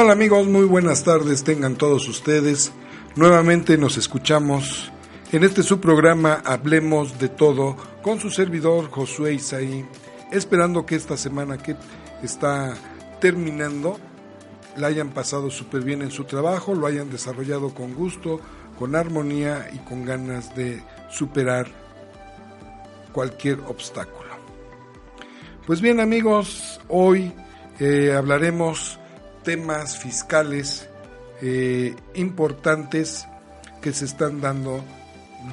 ¿Qué tal amigos? Muy buenas tardes tengan todos ustedes. Nuevamente nos escuchamos en este subprograma Hablemos de Todo con su servidor Josué Isaí, esperando que esta semana que está terminando la hayan pasado súper bien en su trabajo, lo hayan desarrollado con gusto, con armonía y con ganas de superar cualquier obstáculo. Pues bien amigos, hoy eh, hablaremos temas fiscales eh, importantes que se están dando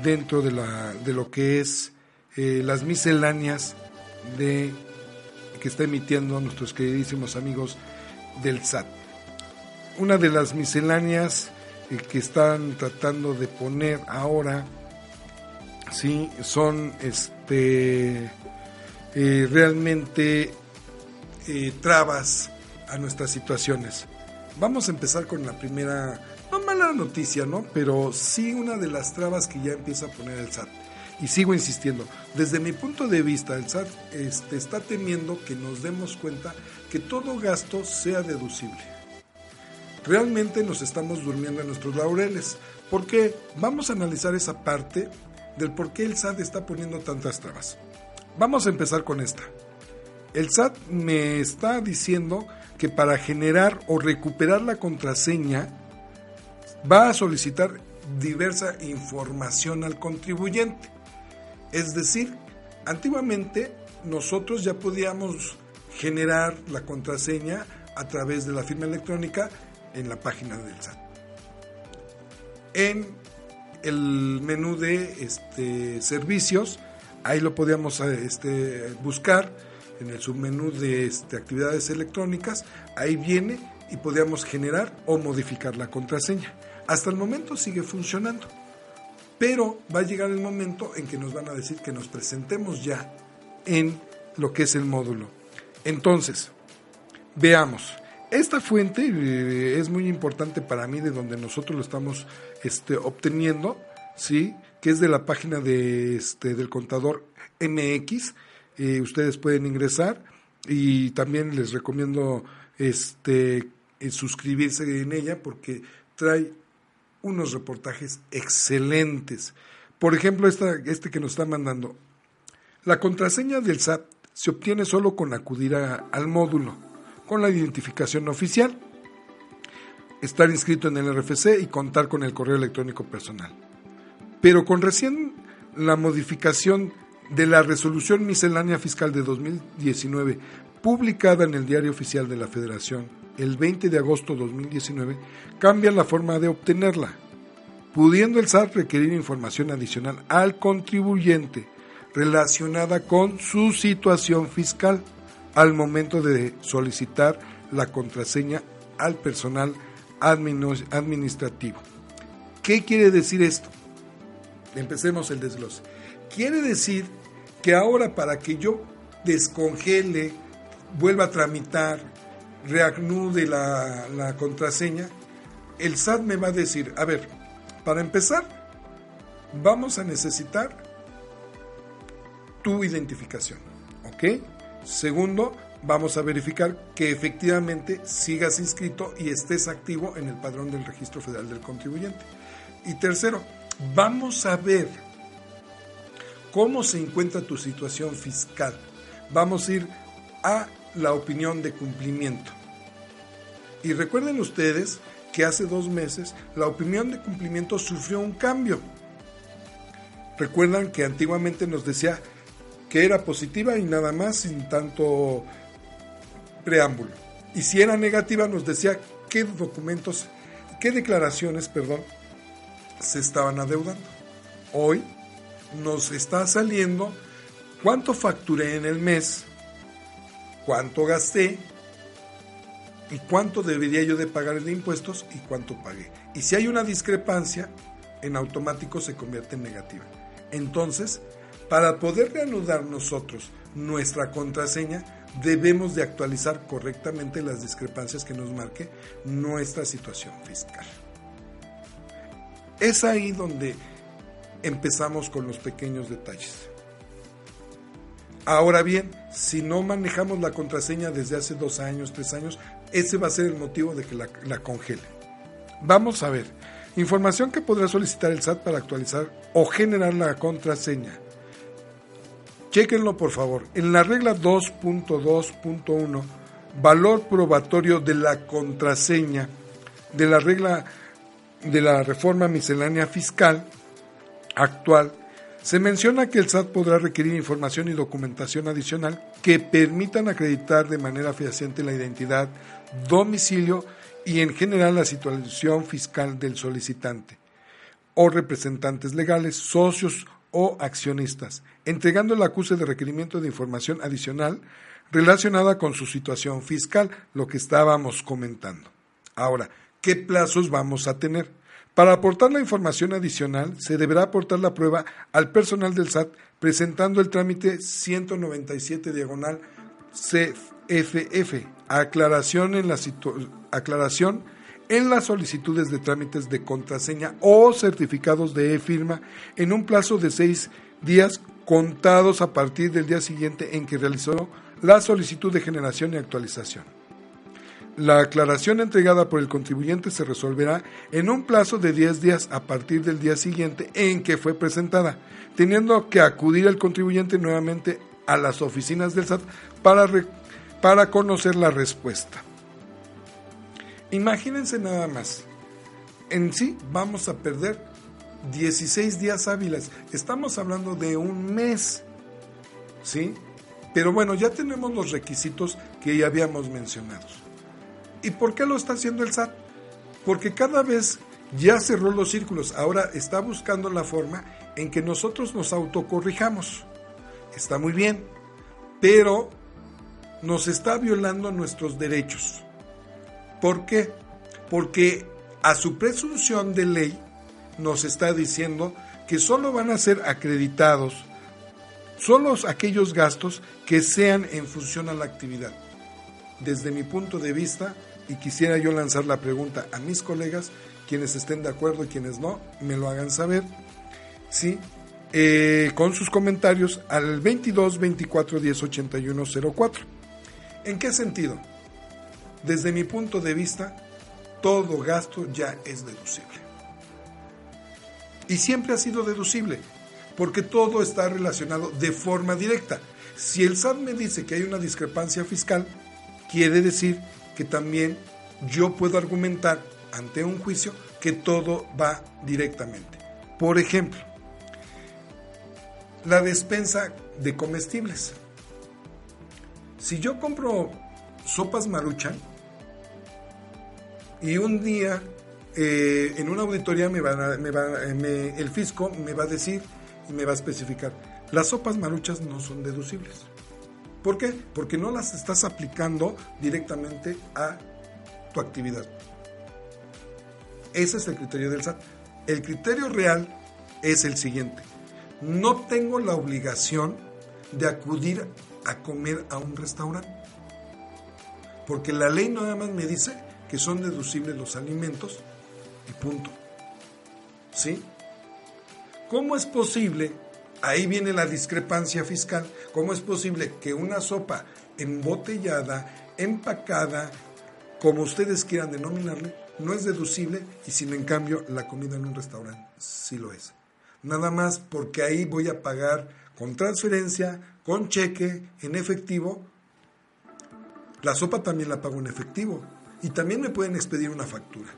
dentro de, la, de lo que es eh, las misceláneas de, que está emitiendo nuestros queridísimos amigos del SAT. Una de las misceláneas eh, que están tratando de poner ahora sí son este realmente trabas a nuestras situaciones. Vamos a empezar con la primera, no mala noticia, ¿no? Pero sí una de las trabas que ya empieza a poner el SAT. Y sigo insistiendo, desde mi punto de vista, el SAT este, está temiendo que nos demos cuenta que todo gasto sea deducible. Realmente nos estamos durmiendo en nuestros laureles, porque vamos a analizar esa parte del por qué el SAT está poniendo tantas trabas. Vamos a empezar con esta. El SAT me está diciendo que para generar o recuperar la contraseña va a solicitar diversa información al contribuyente. Es decir, antiguamente nosotros ya podíamos generar la contraseña a través de la firma electrónica en la página del SAT. En el menú de este, servicios, ahí lo podíamos este, buscar en el submenú de este, actividades electrónicas, ahí viene y podíamos generar o modificar la contraseña. Hasta el momento sigue funcionando, pero va a llegar el momento en que nos van a decir que nos presentemos ya en lo que es el módulo. Entonces, veamos. Esta fuente eh, es muy importante para mí, de donde nosotros lo estamos este, obteniendo, ¿sí? que es de la página de, este, del contador MX, ustedes pueden ingresar y también les recomiendo este eh, suscribirse en ella porque trae unos reportajes excelentes. Por ejemplo, esta, este que nos está mandando. La contraseña del SAT se obtiene solo con acudir al módulo, con la identificación oficial, estar inscrito en el RFC y contar con el correo electrónico personal. Pero con recién la modificación de la resolución miscelánea fiscal de 2019, publicada en el Diario Oficial de la Federación el 20 de agosto de 2019, cambia la forma de obtenerla, pudiendo el SAT requerir información adicional al contribuyente relacionada con su situación fiscal al momento de solicitar la contraseña al personal administrativo. ¿Qué quiere decir esto? Empecemos el desglose. Quiere decir que ahora para que yo descongele, vuelva a tramitar, reanude la, la contraseña, el SAT me va a decir, a ver, para empezar, vamos a necesitar tu identificación, ¿ok? Segundo, vamos a verificar que efectivamente sigas inscrito y estés activo en el padrón del Registro Federal del Contribuyente. Y tercero, vamos a ver cómo se encuentra tu situación fiscal. Vamos a ir a la opinión de cumplimiento. Y recuerden ustedes que hace dos meses la opinión de cumplimiento sufrió un cambio. Recuerdan que antiguamente nos decía que era positiva y nada más sin tanto preámbulo. Y si era negativa nos decía qué documentos, qué declaraciones, perdón, se estaban adeudando. Hoy nos está saliendo cuánto facturé en el mes, cuánto gasté y cuánto debería yo de pagar en impuestos y cuánto pagué. Y si hay una discrepancia, en automático se convierte en negativa. Entonces, para poder reanudar nosotros nuestra contraseña, debemos de actualizar correctamente las discrepancias que nos marque nuestra situación fiscal. Es ahí donde empezamos con los pequeños detalles. Ahora bien, si no manejamos la contraseña desde hace dos años, tres años, ese va a ser el motivo de que la, congele. Vamos a ver. Información que podrá solicitar el SAT para actualizar o generar la contraseña. Chequenlo por favor. En la regla 2.2.1, valor probatorio de la contraseña de la regla de la reforma miscelánea fiscal actual, se menciona que el SAT podrá requerir información y documentación adicional que permitan acreditar de manera fehaciente la identidad, domicilio y en general la situación fiscal del solicitante o representantes legales, socios o accionistas, entregando el acuse de requerimiento de información adicional relacionada con su situación fiscal, lo que estábamos comentando. Ahora, ¿qué plazos vamos a tener? Para aportar la información adicional, se deberá aportar la prueba al personal del SAT presentando el trámite 197 diagonal CFF, aclaración en, la aclaración en las solicitudes de trámites de contraseña o certificados de e-firma en un plazo de seis días contados a partir del día siguiente en que realizó la solicitud de generación y actualización. La aclaración entregada por el contribuyente se resolverá en un plazo de 10 días a partir del día siguiente en que fue presentada, teniendo que acudir el contribuyente nuevamente a las oficinas del SAT para, para conocer la respuesta. Imagínense nada más, en sí vamos a perder 16 días hábiles, estamos hablando de un mes, ¿sí? Pero bueno, ya tenemos los requisitos que ya habíamos mencionado. ¿Y por qué lo está haciendo el SAT? Porque cada vez ya cerró los círculos, ahora está buscando la forma en que nosotros nos autocorrijamos. Está muy bien, pero nos está violando nuestros derechos. ¿Por qué? Porque a su presunción de ley nos está diciendo que solo van a ser acreditados solo aquellos gastos que sean en función a la actividad. Desde mi punto de vista, y quisiera yo lanzar la pregunta a mis colegas, quienes estén de acuerdo y quienes no, me lo hagan saber, ¿sí? Eh, con sus comentarios al 22 24 10 81 04. ¿En qué sentido? Desde mi punto de vista, todo gasto ya es deducible. Y siempre ha sido deducible, porque todo está relacionado de forma directa. Si el SAT me dice que hay una discrepancia fiscal, quiere decir que también yo puedo argumentar ante un juicio que todo va directamente. Por ejemplo, la despensa de comestibles. Si yo compro sopas maruchan y un día eh, en una auditoría me va, va el fisco me va a decir y me va a especificar, las sopas maruchas no son deducibles. ¿Por qué? Porque no las estás aplicando directamente a tu actividad. Ese es el criterio del SAT. El criterio real es el siguiente. No tengo la obligación de acudir a comer a un restaurante. Porque la ley nada más me dice que son deducibles los alimentos y punto. ¿Sí? ¿Cómo es posible, ahí viene la discrepancia fiscal, cómo es posible que una sopa embotellada, empacada, como ustedes quieran denominarle, no es deducible y sin en cambio la comida en un restaurante sí lo es? Nada más porque ahí voy a pagar con transferencia, con cheque, en efectivo. La sopa también la pago en efectivo y también me pueden expedir una factura.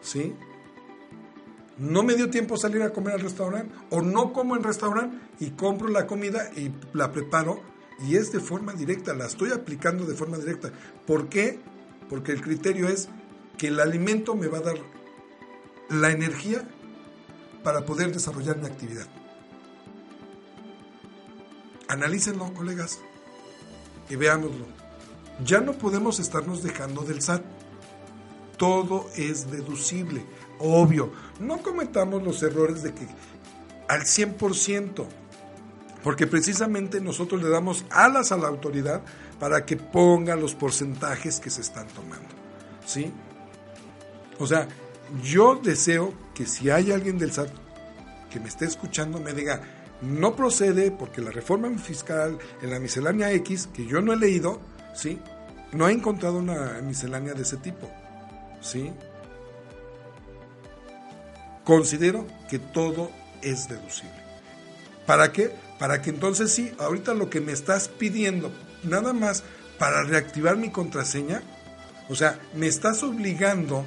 ¿Sí? No me dio tiempo salir a comer al restaurante o no como en restaurante y compro la comida y la preparo y es de forma directa, la estoy aplicando de forma directa. ¿Por qué? Porque el criterio es que el alimento me va a dar la energía para poder desarrollar mi actividad. Analícenlo, colegas, y veámoslo. Ya no podemos estarnos dejando del SAT. Todo es deducible obvio. No cometamos los errores de que al 100%, porque precisamente nosotros le damos alas a la autoridad para que ponga los porcentajes que se están tomando. ¿Sí? O sea, yo deseo que si hay alguien del SAT que me esté escuchando me diga, no procede porque la reforma fiscal en la miscelánea X, que yo no he leído, ¿sí? No he encontrado una miscelánea de ese tipo, ¿sí? Considero que todo es deducible. ¿Para qué? Para que entonces sí, ahorita lo que me estás pidiendo, nada más para reactivar mi contraseña, o sea, me estás obligando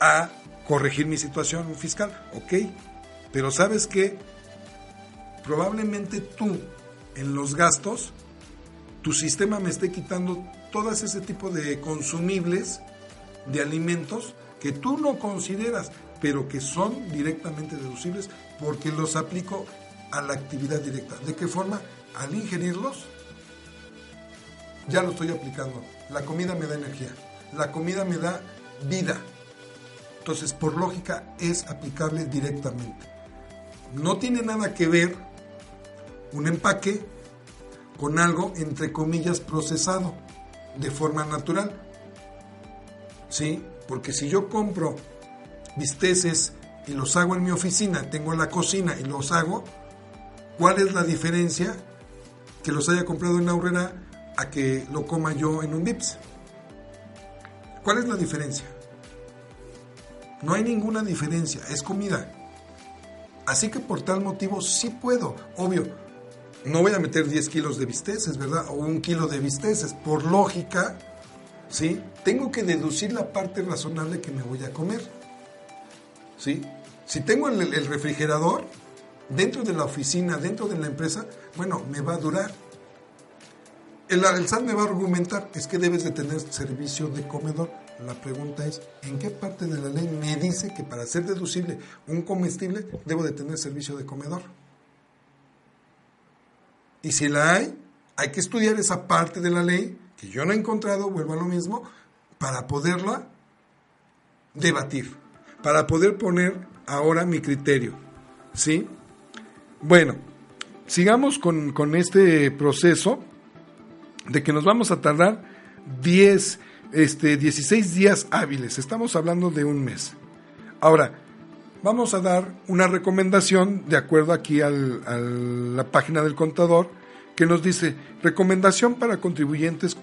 a corregir mi situación fiscal, ok, pero sabes que probablemente tú en los gastos, tu sistema me esté quitando todas ese tipo de consumibles, de alimentos, que tú no consideras, pero que son directamente deducibles porque los aplico a la actividad directa. ¿De qué forma? Al ingerirlos, ya lo estoy aplicando. La comida me da energía, la comida me da vida. Entonces, por lógica, es aplicable directamente. No tiene nada que ver un empaque con algo, entre comillas, procesado de forma natural. ¿Sí? Porque si yo compro bisteces y los hago en mi oficina, tengo la cocina y los hago, ¿cuál es la diferencia que los haya comprado en Aurrera a que lo coma yo en un Vips? ¿Cuál es la diferencia? No hay ninguna diferencia, es comida. Así que por tal motivo sí puedo, obvio, no voy a meter 10 kilos de bisteces, ¿verdad? O un kilo de bisteces. Por lógica, ¿sí? Tengo que deducir la parte razonable que me voy a comer. ¿Sí? Si tengo el, el refrigerador dentro de la oficina, dentro de la empresa, bueno, me va a durar. El, el SAT me va a argumentar, es que debes de tener servicio de comedor. La pregunta es, ¿en qué parte de la ley me dice que para ser deducible un comestible debo de tener servicio de comedor? Y si la hay, hay que estudiar esa parte de la ley que yo no he encontrado, vuelvo a lo mismo, para poderla debatir, para poder poner ahora mi criterio. ¿Sí? Bueno, sigamos con, con este proceso de que nos vamos a tardar 10, este, 16 días hábiles. Estamos hablando de un mes. Ahora, vamos a dar una recomendación de acuerdo aquí a la página del contador que nos dice recomendación para contribuyentes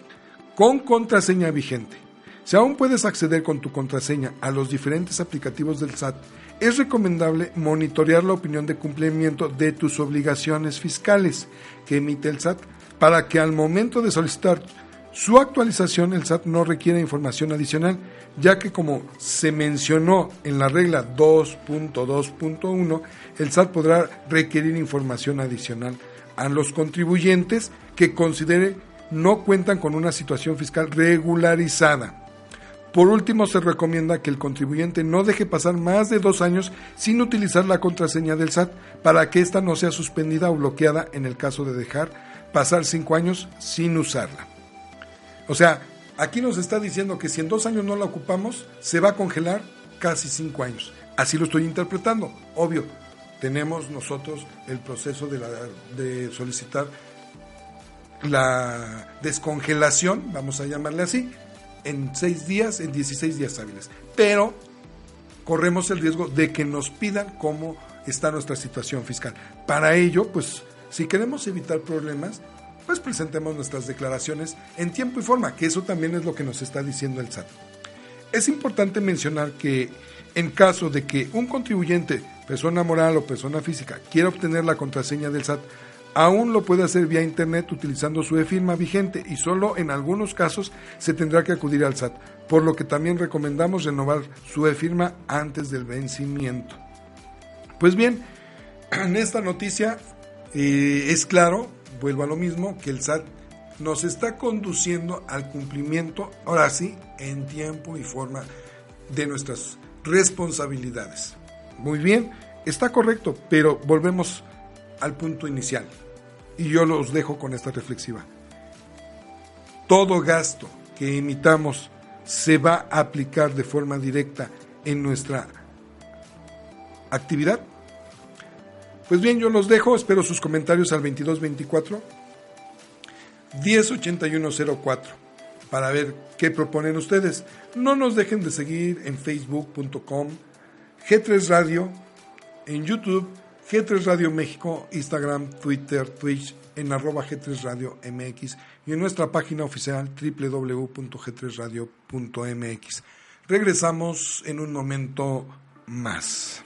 con contraseña vigente. Si aún puedes acceder con tu contraseña a los diferentes aplicativos del SAT, es recomendable monitorear la opinión de cumplimiento de tus obligaciones fiscales que emite el SAT para que al momento de solicitar su actualización el SAT no requiera información adicional, ya que como se mencionó en la regla 2.2.1, el SAT podrá requerir información adicional a los contribuyentes que considere no cuentan con una situación fiscal regularizada. Por último, se recomienda que el contribuyente no deje pasar más de dos años sin utilizar la contraseña del SAT para que ésta no sea suspendida o bloqueada en el caso de dejar pasar cinco años sin usarla. O sea, aquí nos está diciendo que si en dos años no la ocupamos, se va a congelar casi cinco años. Así lo estoy interpretando. Obvio, tenemos nosotros el proceso de, de solicitar la descongelación, vamos a llamarle así, en seis días, en 16 días hábiles. Pero corremos el riesgo de que nos pidan cómo está nuestra situación fiscal. Para ello, pues, si queremos evitar problemas, pues presentemos nuestras declaraciones en tiempo y forma, que eso también es lo que nos está diciendo el SAT. Es importante mencionar que en caso de que un contribuyente, persona moral o persona física, quiera obtener la contraseña del SAT, aún lo puede hacer vía internet utilizando su e-firma vigente y solo en algunos casos se tendrá que acudir al SAT, por lo que también recomendamos renovar su e-firma antes del vencimiento. Pues bien, en esta noticia eh, es claro vuelvo a lo mismo, que el SAT nos está conduciendo al cumplimiento, ahora sí, en tiempo y forma de nuestras responsabilidades. Muy bien, está correcto, pero volvemos al punto inicial. Y yo los dejo con esta reflexiva. Todo gasto que emitamos se va a aplicar de forma directa en nuestra actividad pues bien, yo los dejo, espero sus comentarios al 2224 108104 para ver qué proponen ustedes. No nos dejen de seguir en facebook.com, G3 Radio, en YouTube, G3 Radio México, Instagram, Twitter, Twitch, en arroba G3 Radio MX y en nuestra página oficial www.g3radio.mx. Regresamos en un momento más.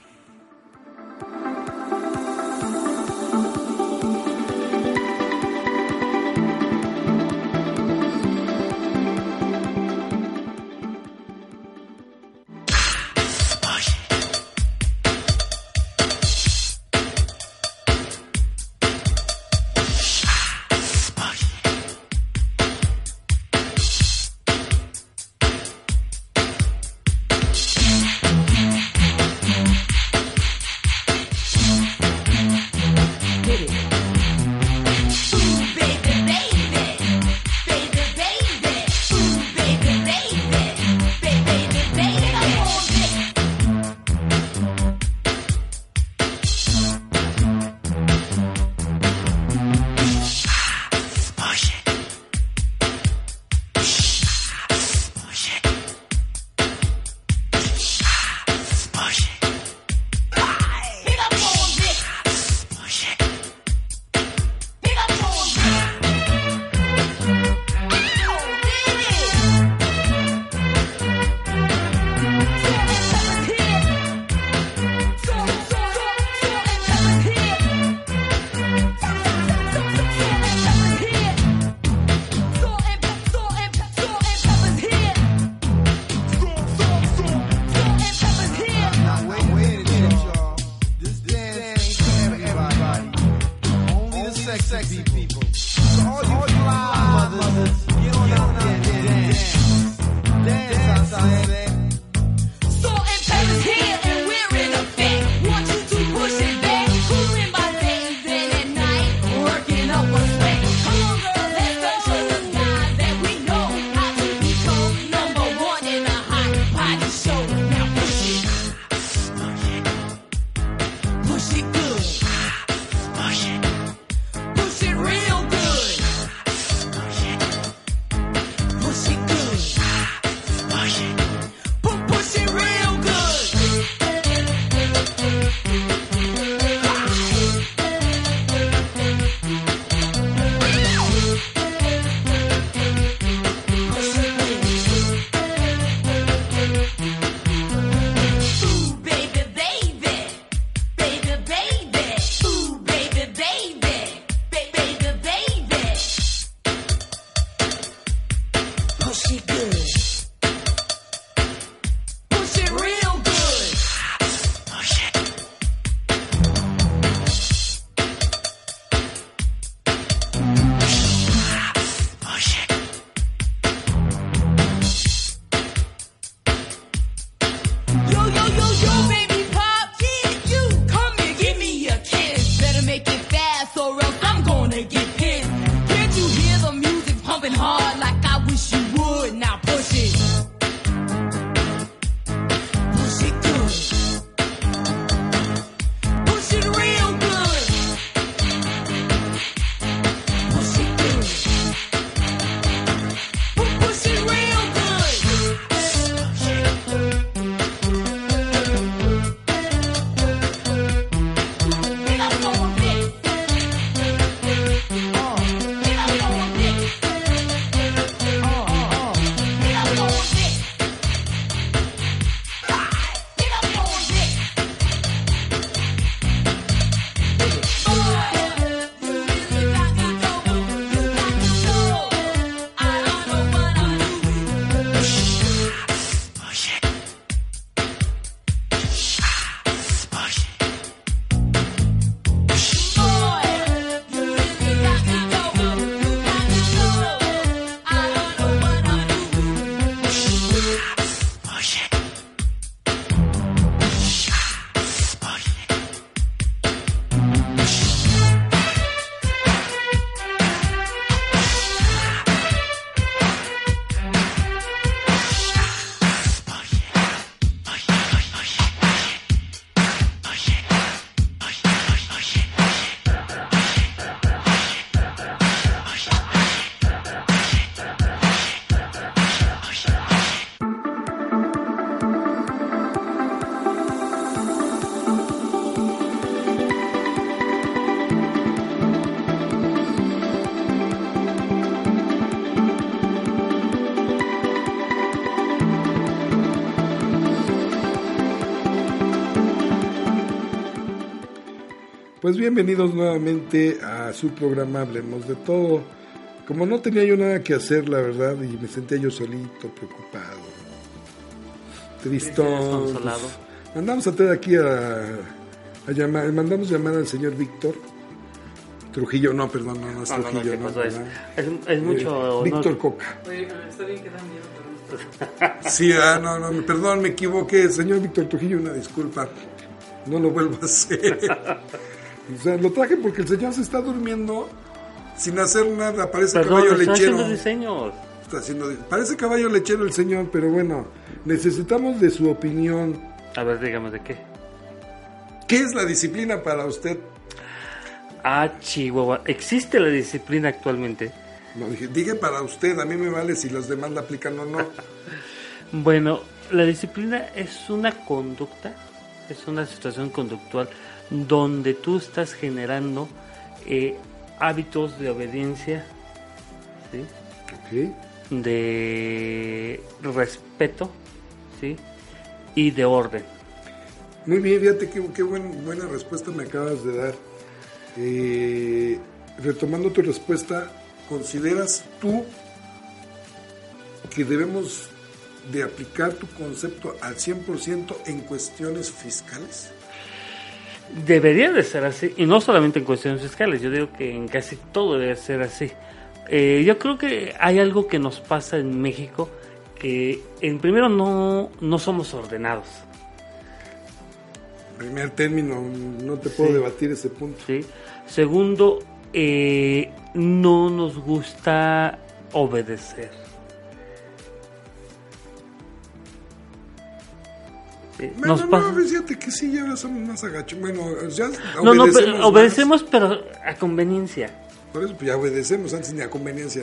Pues bienvenidos nuevamente a su programa Hablemos de Todo. Como no tenía yo nada que hacer, la verdad, y me sentía yo solito, preocupado, tristón. desconsolado. pues, mandamos a traer aquí a, a llamar, mandamos llamar al señor Víctor Trujillo, no, perdón, no, no es No, no, no, Trujillo, ¿qué no, pasó? Es, es, es mucho. Eh. Víctor Coca. Oye, está bien que da miedo, pero Sí, ah, no, no, perdón, me equivoqué. Señor Víctor Trujillo, una disculpa. No lo vuelvo a hacer. O sea, lo traje porque el señor se está durmiendo sin hacer nada. Parece Perdón, caballo lechero. haciendo diseños. Está haciendo, parece caballo lechero el señor, pero bueno, necesitamos de su opinión. A ver, dígame de qué. ¿Qué es la disciplina para usted? Ah, Chihuahua. ¿Existe la disciplina actualmente? No, dije, dije para usted, a mí me vale si los demás la aplican o no. Bueno, la disciplina es una conducta, es una situación conductual donde tú estás generando eh, hábitos de obediencia, de respeto ¿sí? y de orden. Muy bien, fíjate qué, qué buen- buena respuesta me acabas de dar. Eh, retomando tu respuesta, ¿consideras tú que debemos de aplicar tu concepto al 100% en cuestiones fiscales? Debería de ser así, y no solamente en cuestiones fiscales, yo digo que en casi todo debe ser así. Eh, yo creo que hay algo que nos pasa en México, que en primero no, no somos ordenados, Primer término, no te puedo Sí. debatir ese punto. ¿sí? Segundo, eh, no nos gusta obedecer. Sí, Bueno, Nos pasa- no, fíjate que sí, ya somos más agachos. Bueno, ya No, no, obedecemos pero más. obedecemos, pero a conveniencia. Por eso pues, ya obedecemos antes ni a conveniencia.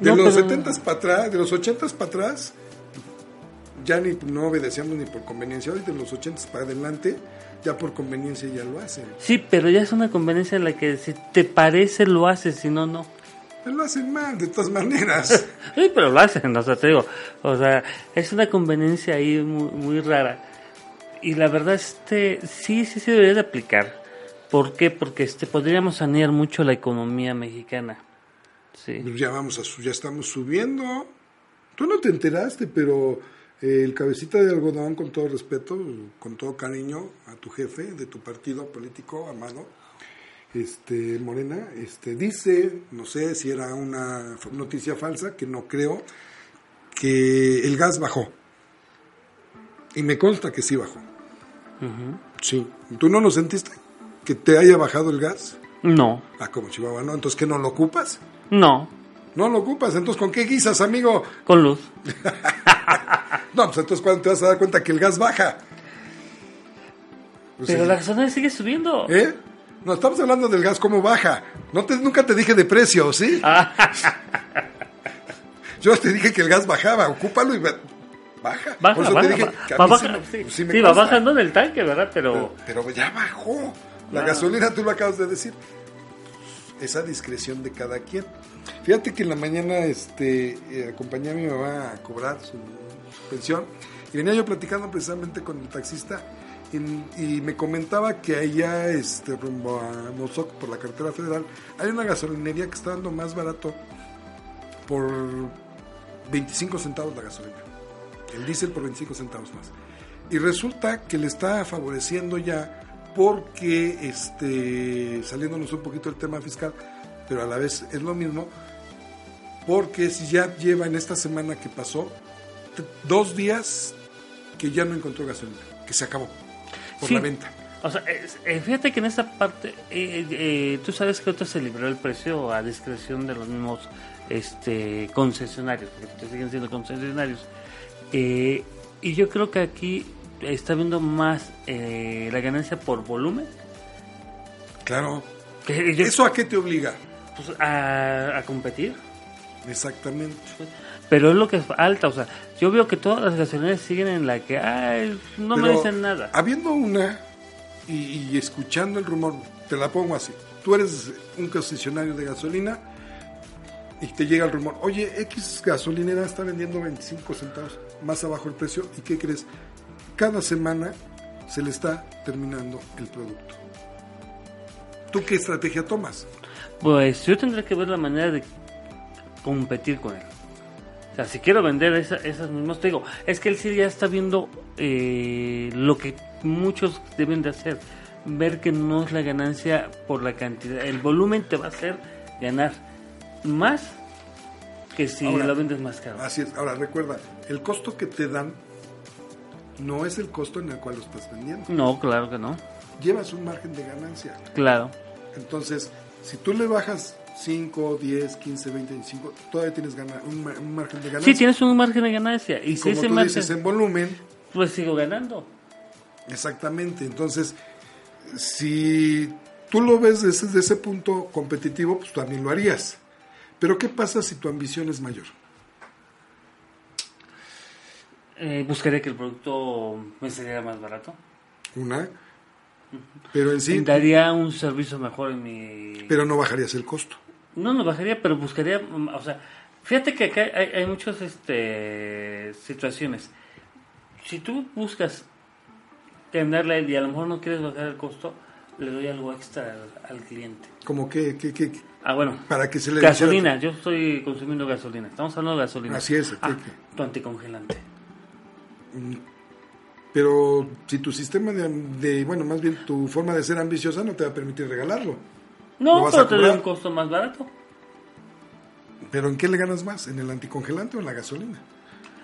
De No, los pero- 70 para atrás, de los 80 para atrás, ya ni no obedecemos ni por conveniencia. Hoy de los 80 para adelante, ya por conveniencia ya lo hacen. Sí, pero ya es una conveniencia en la que si te parece lo haces, si no, no. Lo hacen mal, de todas maneras. Sí, pero lo hacen, o sea, te digo, o sea, es una conveniencia ahí muy, muy rara. Y la verdad, este, sí, sí, sí debería de aplicar. ¿Por qué? Porque este, podríamos sanear mucho la economía mexicana. Sí. Pues ya vamos ya estamos subiendo. Tú no te enteraste, pero eh, el cabecita de algodón, con todo respeto, con todo cariño a tu jefe de tu partido político amado, este Morena, este dice, no sé si era una noticia falsa, que no creo, que el gas bajó. Y me consta que sí bajó. Sí. ¿Tú no lo sentiste? ¿Que te haya bajado el gas? No, Ah, como Chihuahua, ¿no? Entonces, ¿qué no lo ocupas? no, No lo ocupas, entonces ¿con qué guisas, amigo? con luz. No, pues entonces ¿cuándo te vas a dar cuenta que el gas baja? Pues, Pero sí. la gasolina sigue subiendo. ¿Eh? No, estamos hablando del gas, cómo baja. No te, nunca te dije de precio, ¿sí? Ah, Yo te dije que el gas bajaba, ocúpalo y baja. baja, Por eso baja, te dije va- que a va mí baja- sí me- sí, sí me sí, va bajando en el tanque, ¿verdad? Pero, Pero, pero ya bajó. La Ah. gasolina, tú lo acabas de decir. Esa discreción de cada quien. Fíjate que en la mañana este, eh, acompañé a mi mamá a cobrar su, su pensión y venía yo platicando precisamente con el taxista y, y me comentaba que allá este, rumbo a Mozoc por la carretera federal hay una gasolinería que está dando más barato por 25 centavos la gasolina. El diésel por 25 centavos más. Y resulta que le está favoreciendo ya porque, este, saliéndonos un poquito del tema fiscal, pero a la vez es lo mismo, porque si ya lleva en esta semana que pasó dos días que ya no encontró gasolina, que se acabó por Sí. la venta. O sea, eh, fíjate que en esa parte, eh, eh, tú sabes que ahorita se libró el precio a discreción de los mismos este, concesionarios, porque siguen siendo concesionarios. Eh, y yo creo que aquí está viendo más eh, la ganancia por volumen. Claro. Que yo- ¿Eso a qué te obliga? pues, a, a competir. Exactamente. Pero es lo que falta, o sea, yo veo que todas las gasolineras siguen en la que, ay, no me dicen nada. Habiendo una y, y escuchando el rumor, te la pongo así. Tú eres un concesionario de gasolina y te llega el rumor, oye, X gasolinera está vendiendo 25 centavos más abajo el precio y ¿qué crees? Cada semana se le está terminando el producto. ¿tú qué estrategia tomas? Pues yo tendré que ver la manera de competir con él. O sea, si quiero vender esa- esas mismas, te digo, es que él sí ya está viendo eh, lo que muchos deben de hacer. Ver que no es la ganancia por la cantidad. El volumen te va a hacer ganar más que si Ahora, lo vendes más caro. Así es. Ahora, recuerda, el costo que te dan no es el costo en el cual lo estás vendiendo. No, claro que no. Llevas un margen de ganancia. Claro. Entonces, si tú le bajas 5, 10, 15, 20, 25, todavía tienes gana- un, ma- un margen de ganancia. Sí, tienes un margen de ganancia. Y, Y si como ese tú margen, dices, en volumen, pues sigo ganando. exactamente. Entonces, si tú lo ves desde ese punto competitivo, pues también lo harías. Pero ¿qué pasa si tu ambición es mayor? Eh, buscaría que el producto me saliera más barato. Una, pero en sí, Daría un servicio mejor en mi... pero no bajarías el costo. No, no bajaría, pero buscaría, mm, o sea, fíjate que acá hay, hay muchas este, situaciones. Si tú buscas tenerla y a lo mejor no quieres bajar el costo, le doy algo extra al, al cliente. Como que, que, que- Ah, bueno, para que se le gasolina, yo estoy consumiendo gasolina. Estamos hablando de gasolina. Así es, Ah, ¿qué- tu anticongelante. Pero si tu sistema de, de- bueno, más bien tu forma de ser ambiciosa no te va a permitir regalarlo. ¿Lo No, pero te cobrar? un costo más barato. Pero ¿en qué le ganas más? ¿En el anticongelante o en la gasolina?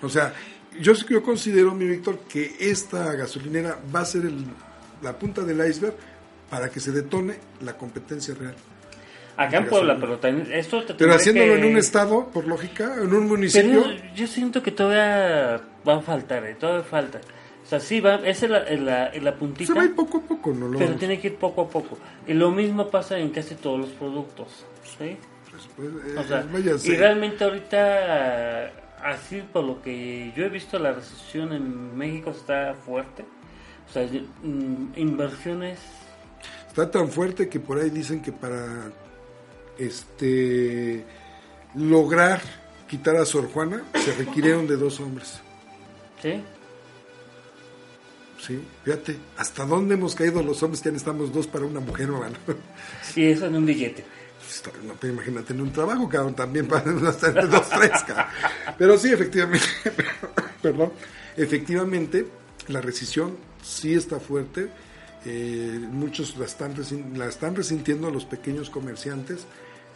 O sea, yo, yo considero, mi Víctor, que esta gasolinera va a ser el- la punta del iceberg para que se detone la competencia real. Acá en Puebla, pero también esto te Pero haciéndolo que- en un estado, por lógica, en un municipio, Pero yo siento que todavía va a faltar, eh, todavía falta. O sea, sí, va, esa es la, la, la puntita, se va a ir poco a poco, ¿no? Lo- pero tiene que ir poco a poco. Y lo mismo pasa en casi todos los productos, ¿sí? pues, pues, eh, O sea, y realmente ahorita, así por lo que yo he visto, la recesión en México está fuerte. O sea, mm, inversiones... Está tan fuerte que por ahí dicen que para este lograr quitar a Sor Juana se requirieron de dos hombres. ¿Sí? Sí, fíjate, hasta dónde hemos caído los hombres que ya necesitamos dos para una mujer, ¿verdad? Y eso en un billete. No te imagínate en un trabajo, cabrón, también para estar de dos, tres, cabrón. Pero sí, efectivamente, perdón, efectivamente, la recesión sí está fuerte. Eh, muchos la están, la están resintiendo los pequeños comerciantes.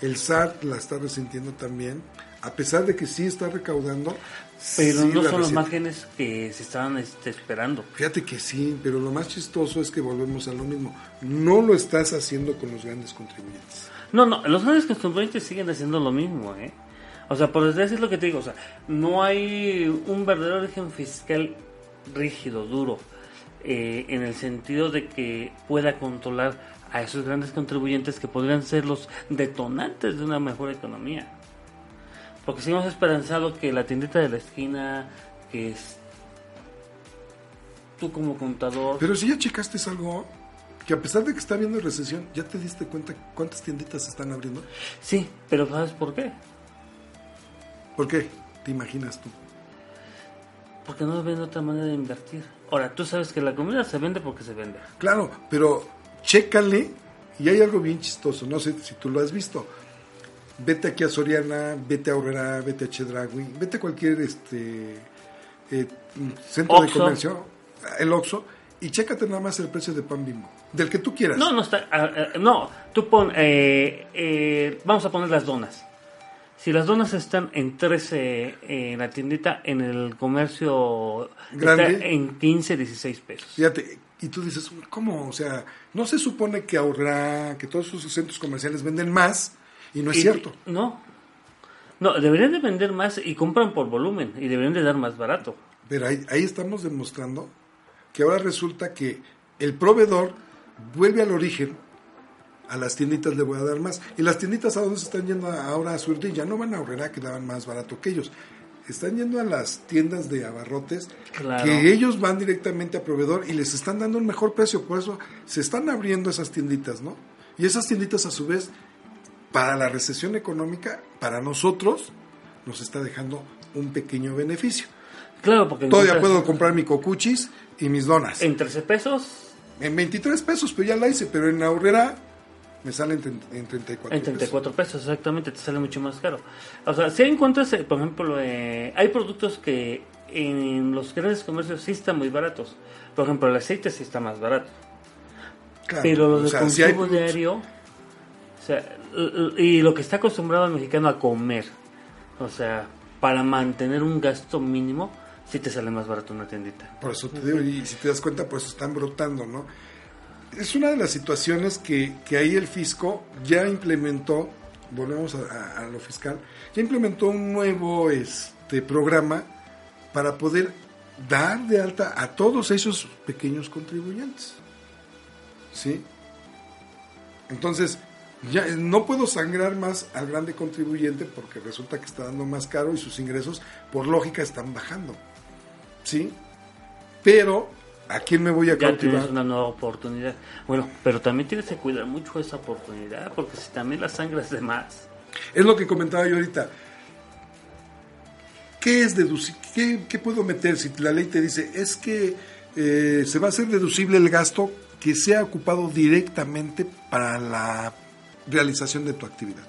El SAT la está resintiendo también. A pesar de que sí está recaudando. Pero sí no son los márgenes que se estaban este, esperando. Fíjate que sí, pero lo más chistoso es que volvemos a lo mismo. No lo estás haciendo con los grandes contribuyentes. No, no, los grandes contribuyentes siguen haciendo lo mismo, ¿eh? O sea, por decir lo que te digo, o sea, no hay un verdadero régimen fiscal rígido, duro, eh, en el sentido de que pueda controlar a esos grandes contribuyentes que podrían ser los detonantes de una mejor economía. Porque si hemos esperanzado que la tiendita de la esquina, que es tú como contador, Pero si ya checaste es algo que a pesar de que está habiendo recesión, ¿ya te diste cuenta cuántas tienditas se están abriendo? sí, pero ¿sabes por qué? ¿Por qué? ¿Te imaginas tú? Porque no ven otra manera de invertir. Ahora, tú sabes que la comida se vende porque se vende. Claro, pero chécale y hay algo bien chistoso, no sé si tú lo has visto. Vete aquí a Soriana, vete a Aurrera, vete a Chedragui, vete a cualquier este eh, centro de comercio, el Oxxo, y chécate nada más el precio de pan bimbo, del que tú quieras. No, no está. ah, no, tú pon. eh, eh, vamos a poner las donas. Si las donas están en 13 eh, en la tiendita, en el comercio Grande. está en 15, 16 pesos. Fíjate, y tú dices, ¿cómo? O sea, no se supone que Aurrera, que todos esos centros comerciales venden más, y no es Y- cierto. No. No, deberían de vender más y compran por volumen y deberían de dar más barato. Pero ahí, ahí estamos demostrando que ahora resulta que el proveedor vuelve al origen, a las tienditas le voy a dar más. Y las tienditas a dónde se están yendo ahora a surtir, ya no van a ahorrar que daban más barato que ellos. Están yendo a las tiendas de abarrotes Claro. que ellos van directamente a proveedor y les están dando un mejor precio. Por eso se están abriendo esas tienditas, ¿no? Y esas tienditas a su vez, para la recesión económica, para nosotros, nos está dejando un pequeño beneficio. Claro, porque Todavía puedo comprar mi cocuchis y mis donas. en 13 pesos. En 23 pesos, pero ya la hice. Pero en Aurrera me sale en, tre- en 34 En 34 pesos, exactamente, te sale mucho más caro. O sea, si encuentras, eh, por ejemplo, eh, hay productos que en los grandes comercios sí están muy baratos. Por ejemplo, el aceite sí está más barato. Claro, Pero lo o de sea, sí hay consumo diario, o sea, y lo que está acostumbrado el mexicano a comer, o sea, para mantener un gasto mínimo, sí te sale más barato una tiendita. Por eso te digo, y si te das cuenta, por eso están brotando, ¿no? Es una de las situaciones que, que ahí el fisco ya implementó, volvemos a, lo fiscal, ya implementó un nuevo este programa para poder dar de alta a todos esos pequeños contribuyentes. ¿Sí? Entonces, ya no puedo sangrar más al grande contribuyente porque resulta que está dando más caro y sus ingresos, por lógica, están bajando. ¿Sí? Pero, ¿a quién me voy a Ya cautivar? tienes una nueva oportunidad. Bueno, pero también tienes que cuidar mucho esa oportunidad, porque si también la sangras de más, Es lo que comentaba yo ahorita. ¿Qué es deducible? ¿Qué, qué puedo meter si la ley te dice es que eh, se va a hacer deducible el gasto que sea ocupado directamente para la realización de tu actividad?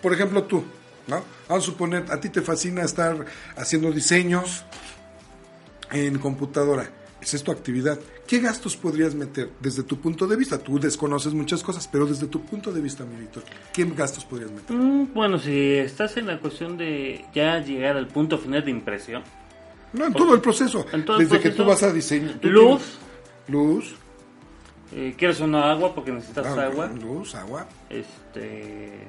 Por ejemplo, tú, ¿no? Vamos a suponer, a ti te fascina estar haciendo diseños en computadora. Esa es tu actividad. ¿Qué gastos podrías meter desde tu punto de vista? Tú desconoces muchas cosas, pero desde tu punto de vista, mi Víctor, ¿qué gastos podrías meter? Mm, bueno, si estás en la cuestión de ya llegar al punto final de impresión, No, en todo el proceso. Todo el Desde que proceso. tú vas a diseño. tú Luz. Luz. eh, quieres una agua porque necesitas ah, agua, Luz, agua. este...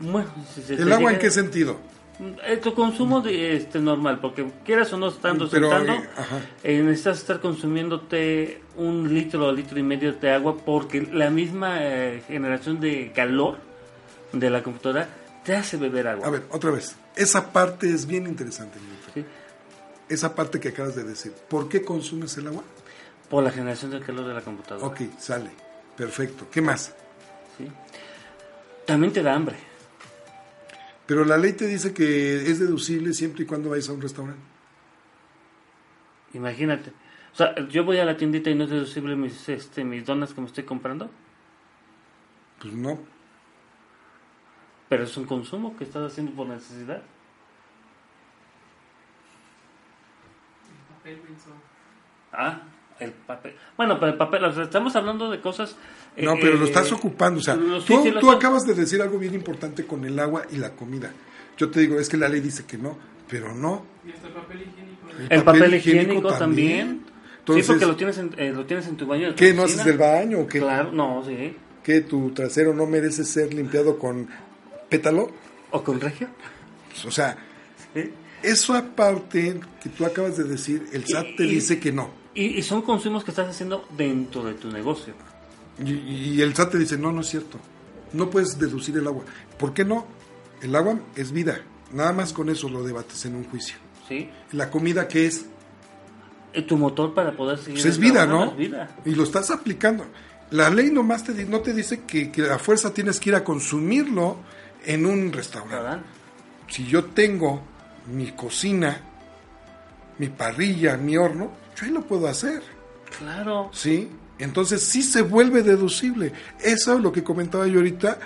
Bueno, si se ¿El agua en qué sentido? Eh, tu consumo de, este normal, porque quieras o no estando Pero, sentando, eh, eh, necesitas estar consumiéndote un litro o litro y medio de agua porque la misma eh, generación de calor de la computadora te hace beber agua. A ver, otra vez. Esa parte es bien interesante. Esa parte que acabas de decir. ¿Por qué consumes el agua? Por la generación del calor de la computadora. Ok, sale. Perfecto. ¿Qué más? ¿sí? También te da hambre. Pero la ley te dice que es deducible siempre y cuando vayas a un restaurante. Imagínate. O sea, yo voy a la tiendita y no es deducible mis, este, mis donas que me estoy comprando, Pues no. pero es un consumo que estás haciendo por necesidad. Papel pensó. Ah, el papel. Bueno, pero el papel, o sea, estamos hablando de cosas. No, pero lo eh, estás ocupando. O sea, lo- sí, tú, sí, tú acabas de decir algo bien importante con el agua y la comida. Yo te digo, es que la ley dice que no, pero no. Y hasta el papel higiénico. El papel, higiénico, también. Entonces, sí, porque lo tienes en, eh, lo tienes en tu baño. ¿Qué? ¿No haces el baño o qué? Claro, no, sí. ¿Qué? ¿Tu trasero no merece ser limpiado con pétalo? ¿O con regio? Pues, O sea, Sí. eso aparte que tú acabas de decir, el SAT te y- dice que no. Y, y son consumos que estás haciendo dentro de tu negocio. Y, y el SAT te dice, no, no es cierto. No puedes deducir el agua. ¿Por qué no? El agua es vida. Nada más con eso lo debates en un juicio. ¿Sí? La comida, ¿qué es? Eh, Tu motor para poder seguir. Pues es vida, ¿no? es vida. Y lo estás aplicando. La ley nomás te, no te dice que, que a fuerza tienes que ir a consumirlo en un restaurante. ¿Verdad? Si yo tengo mi cocina, mi parrilla, mi horno, yo ahí lo puedo hacer. Claro. ¿Sí? Entonces sí se vuelve deducible. Eso lo que comentaba yo ahorita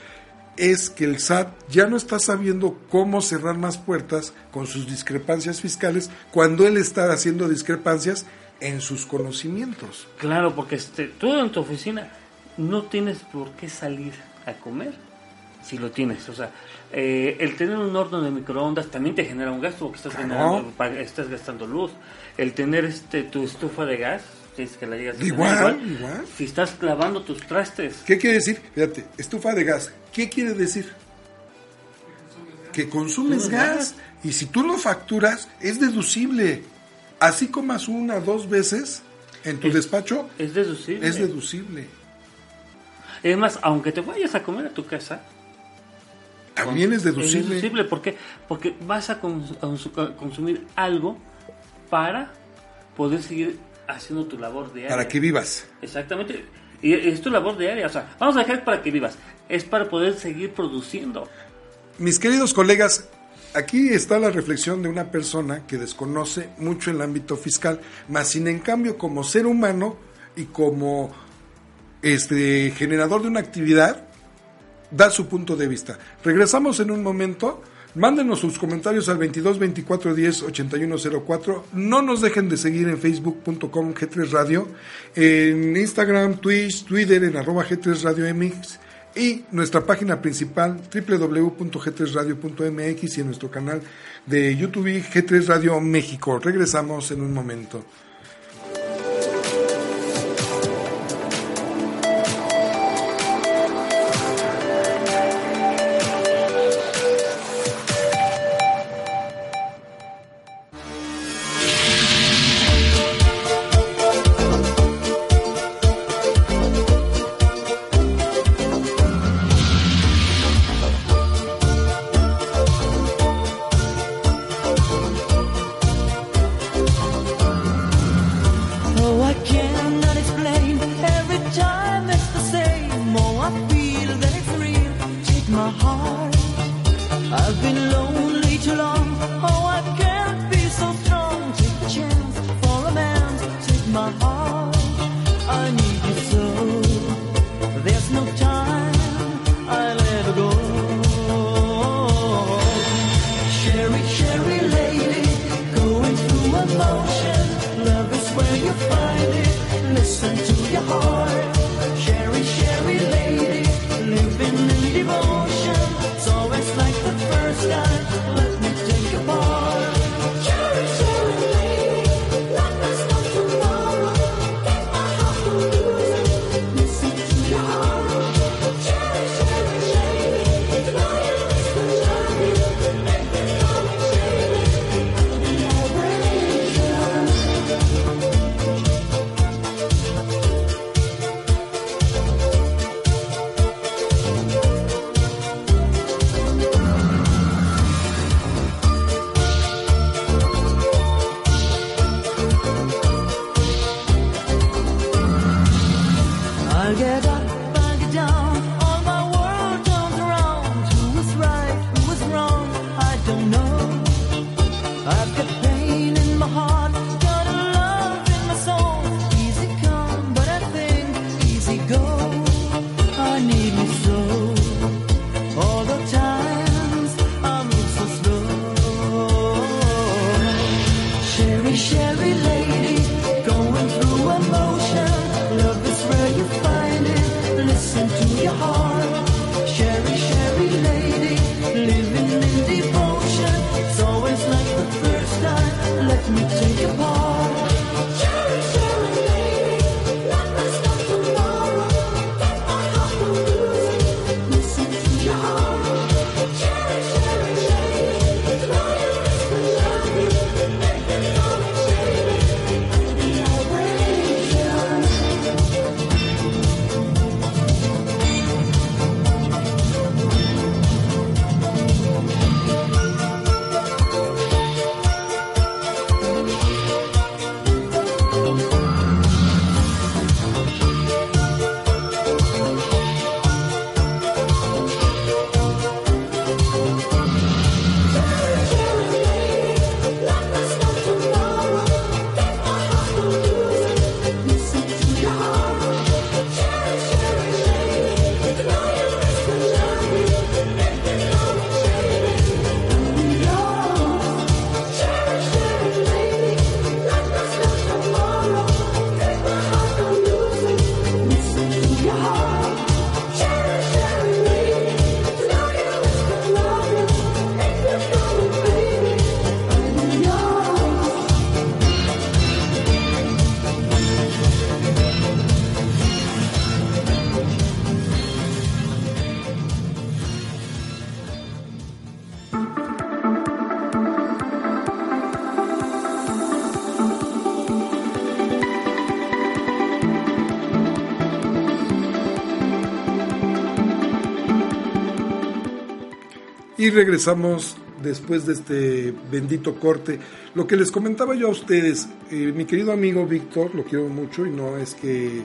es que el SAT ya no está sabiendo cómo cerrar más puertas con sus discrepancias fiscales cuando él está haciendo discrepancias en sus conocimientos. Claro, porque este, tú en tu oficina no tienes por qué salir a comer si lo tienes. O sea, eh, el tener un horno de microondas también te genera un gasto porque estás, Claro. generando- estás gastando luz. El tener este tu estufa de gas, si es que la llegas a Igual, igual. Si estás clavando tus trastes. ¿Qué quiere decir? Fíjate, estufa de gas. ¿Qué quiere decir? Que consumes Consumes gas. Y si tú lo facturas, es deducible. Así comas una dos veces en tu Es- despacho, Es deducible. es deducible. Es más, aunque te vayas a comer a tu casa, También es deducible. Es deducible, ¿por qué? Porque vas a, cons- a cons- a consumir algo para poder seguir haciendo tu labor diaria. Para que vivas. Exactamente. Y es tu labor diaria. O sea, vamos a dejar para que vivas. Es para poder seguir produciendo. Mis queridos colegas, aquí está la reflexión de una persona que desconoce mucho el ámbito fiscal, más sin en cambio como ser humano y como este generador de una actividad da su punto de vista. Regresamos en un momento. Mándenos sus comentarios al 22 24 10 81 04. No nos dejen de seguir en facebook.com G3 Radio, en Instagram, Twitch, Twitter, en arroba G3 Radio MX y nuestra página principal www.g3radio.mx y en nuestro canal de YouTube G3 Radio México. Regresamos en un momento. Y regresamos después de este bendito corte. Lo que les comentaba yo a ustedes, eh, mi querido amigo Víctor, lo quiero mucho y no es que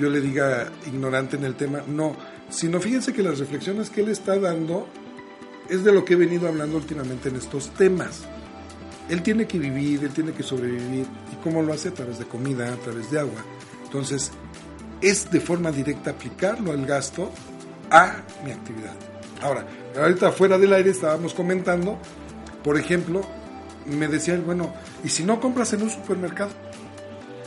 yo le diga ignorante en el tema, no, sino fíjense que las reflexiones que él está dando es de lo que he venido hablando últimamente en estos temas. Él tiene que vivir, él tiene que sobrevivir. ¿Y cómo lo hace? A través de comida, a través de agua. Entonces, es de forma directa aplicarlo al gasto a mi actividad. Ahora, ahorita fuera del aire estábamos comentando, por ejemplo, me decía él, bueno, ¿y si no compras en un supermercado?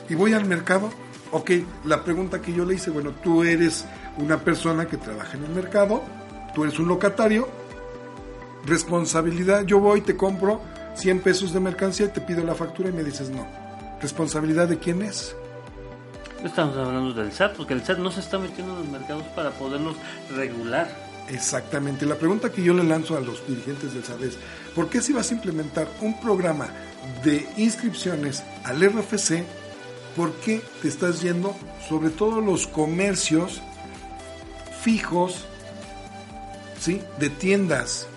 Y voy al mercado, ok, la pregunta que yo le hice, bueno, tú eres una persona que trabaja en el mercado, tú eres un locatario, responsabilidad, yo voy, te compro 100 pesos de mercancía y te pido la factura y me dices no. ¿Responsabilidad de quién es? Estamos hablando del SAT, porque el SAT no se está metiendo en los mercados para poderlos regular. Exactamente. La pregunta que yo le lanzo a los dirigentes del SAT es, ¿por qué si vas a implementar un programa de inscripciones al RFC, por qué te estás yendo sobre todo los comercios fijos, ¿sí? De tiendas.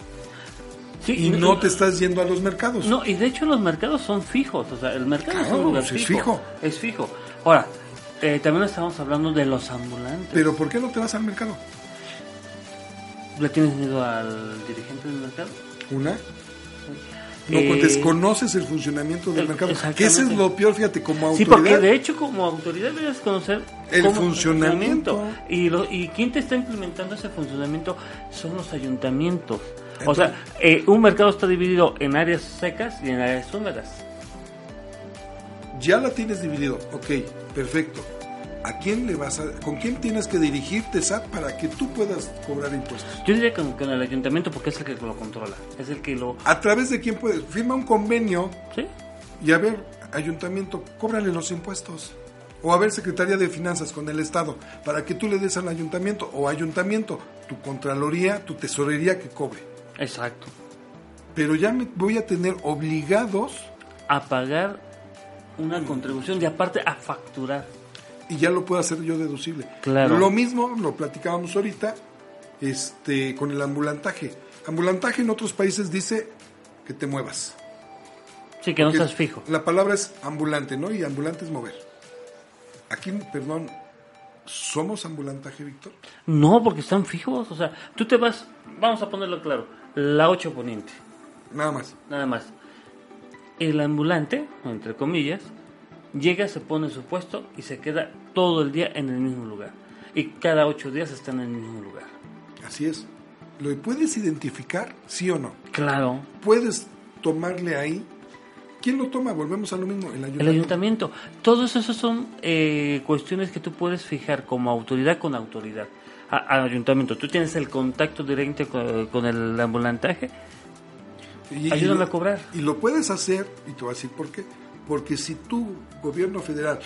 Sí, Y no te estás yendo a los mercados. No, y de hecho los mercados son fijos, o sea, el mercado es un lugar es fijo. Es fijo. Ahora, eh, también estamos hablando de los ambulantes. Pero ¿por qué no te vas al mercado? ¿Le tienes miedo al dirigente del mercado? Una. No, Eh, pues desconoces el funcionamiento del el- mercado. Que ese es lo peor, fíjate, como Sí, autoridad. porque de hecho como autoridad debes conocer El cómo- funcionamiento. Y, lo, y quién te está implementando ese funcionamiento son los ayuntamientos. o sea, eh, un mercado está dividido en áreas secas y en áreas húmedas. ya la tienes dividido. Ok, perfecto. ¿A quién le vas a, con quién tienes que dirigirte, SAT, para que tú puedas cobrar impuestos? Yo diría con, con el ayuntamiento porque es el que lo controla, es el que lo... ¿A través de quién puedes? Firma un convenio ¿Sí? y a ver, ayuntamiento, cóbrale los impuestos. O a ver, Secretaría de Finanzas con el Estado, para que tú le des al ayuntamiento, o ayuntamiento, tu contraloría, tu tesorería que cobre. Exacto. Pero ya me voy a tener obligados, A pagar una contribución y aparte a facturar. Y ya lo puedo hacer yo deducible. Claro. Lo mismo lo platicábamos ahorita este, con el ambulantaje. Ambulantaje en otros países dice que te muevas. Sí, que no estás fijo. La palabra es ambulante, ¿no? Y ambulante es mover. Aquí, perdón, ¿somos ambulantaje, Víctor? No, porque están fijos. O sea, tú te vas, vamos a ponerlo claro, la 8 poniente. Nada más. nada más. El ambulante, entre comillas, llega, se pone en su puesto y se queda todo el día en el mismo lugar. Y cada ocho días está en el mismo lugar. Así es. ¿Lo puedes identificar, sí o no? Claro. ¿Puedes tomarle ahí? ¿Quién lo toma? Volvemos a lo mismo. El El ayuntamiento. Todos esos son eh, cuestiones que tú puedes fijar como autoridad con autoridad. A- Al ayuntamiento. Tú tienes el contacto directo con, con el ambulantaje. Y- y Ayúdame lo- a cobrar. Y lo puedes hacer, y te voy a decir por qué. Porque si tu gobierno federal,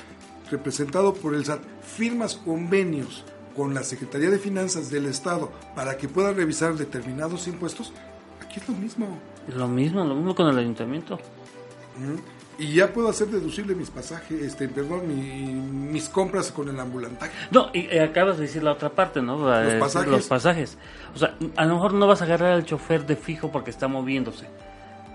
representado por el SAT, firmas convenios con la Secretaría de Finanzas del Estado para que puedan revisar determinados impuestos, aquí es lo mismo. Lo mismo, lo mismo con el ayuntamiento. ¿Mm? Y ya puedo hacer deducible mis pasajes, este, perdón, mi- mis compras con el ambulantaje. No, y eh, acabas de decir la otra parte, ¿no? Los pasajes. Los pasajes. O sea, a lo mejor no vas a agarrar al chofer de fijo porque está moviéndose,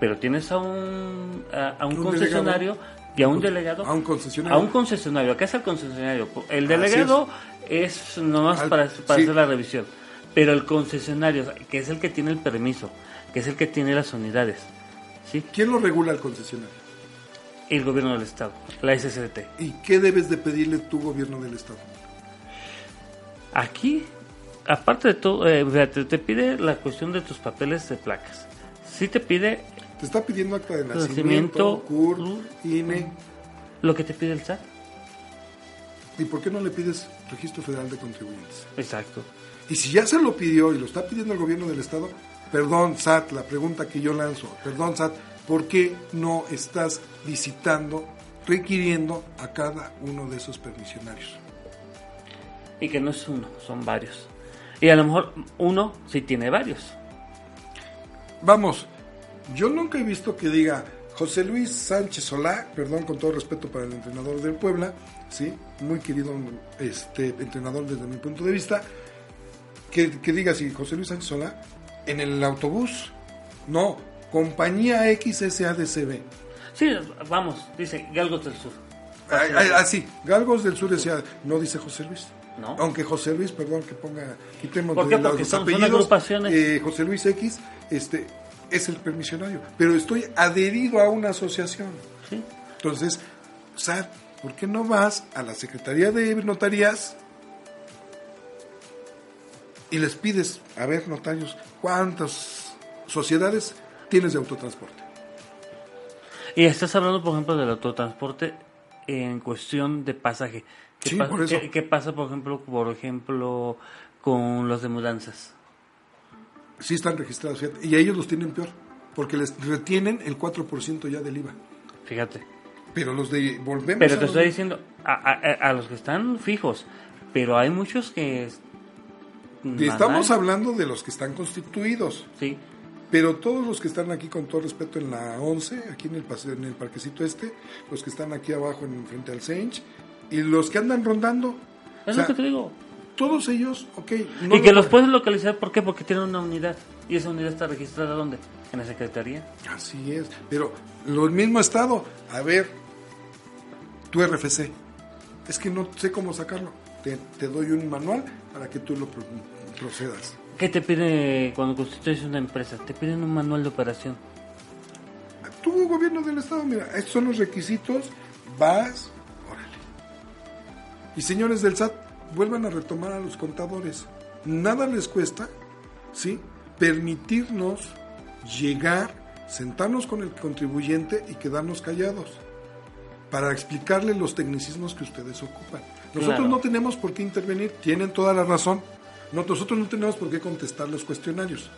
pero tienes a un, a, a un, Un concesionario y a un delegado. A un concesionario. A un concesionario. Acá es el concesionario. El delegado es, nomás Al- para, para sí. hacer la revisión. Pero el concesionario, que es el que tiene el permiso, que es el que tiene las unidades, ¿sí? ¿Quién lo regula al concesionario? El gobierno del Estado, la SST. ¿Y qué debes de pedirle tu gobierno del Estado? Aquí, aparte de todo, eh, fíjate, te pide la cuestión de tus papeles de placas. Sí te pide Te está pidiendo acta de Nacimiento, CUR, INE. lo que te pide el SAT. ¿Y por qué no le pides Registro Federal de Contribuyentes? Exacto. Y si ya se lo pidió y lo está pidiendo el gobierno del Estado, perdón, SAT, la pregunta que yo lanzo, perdón, SAT, ¿por qué no estás visitando, requiriendo a cada uno de esos permisionarios? Y que no es uno, son varios. Y a lo mejor uno sí tiene varios. Vamos, yo nunca he visto que diga José Luis Sánchez Solá, perdón con todo respeto para el entrenador del Puebla, sí, muy querido este entrenador desde mi punto de vista, que, que diga así, José Luis Sánchez Solá, en el autobús, no, compañía XSADCB. Sí, vamos, dice Galgos del Sur. Ay, Así, Galgos del Sur decía, no dice José Luis. No. Aunque José Luis, perdón que ponga, quitemos ¿Por qué? de los Porque son- son apellidos, agrupaciones. eh, José Luis X, este, es el permisionario, pero estoy adherido a una asociación. ¿sí? Entonces, SAT, ¿por qué no vas a la Secretaría de Notarías y les pides, a ver, notarios, ¿cuántas sociedades tienes de autotransporte? Y estás hablando, por ejemplo, del autotransporte en cuestión de pasaje. ¿Qué, Sí, pa- por eso. qué- qué pasa, por ejemplo, por ejemplo, con los de mudanzas? Sí están registrados, fíjate, y a ellos los tienen peor, porque les retienen el 4% ya del IVA. Fíjate. Pero los de volvemos Pero te estoy de- diciendo, a, a- a los que están fijos, pero hay muchos que... estamos hablando de los que están constituidos, Sí, pero todos los que están aquí con todo respeto en la 11, aquí en el en el parquecito este, los que están aquí abajo en frente al Sench y los que andan rondando, es o sea, lo que te digo. Todos ellos, ok, no y que lo- los puedes localizar, ¿por qué? Porque tienen una unidad. ¿Y esa unidad está registrada dónde? En la Secretaría. Así es, pero lo mismo estado, a ver, tu RFC, es que no sé cómo sacarlo, te, te doy un manual para que tú lo pro- procedas. ¿Qué te pide cuando constituyes una empresa? Te piden un manual de operación. Tu gobierno del estado, mira, estos son los requisitos, vas, órale. Y señores del SAT, vuelvan a retomar a los contadores. Nada les cuesta, ¿sí? Permitirnos llegar, sentarnos con el contribuyente y quedarnos callados para explicarle los tecnicismos que ustedes ocupan. Nosotros Claro. no tenemos por qué intervenir, tienen toda la razón. No- Nosotros no tenemos por qué contestar los cuestionarios.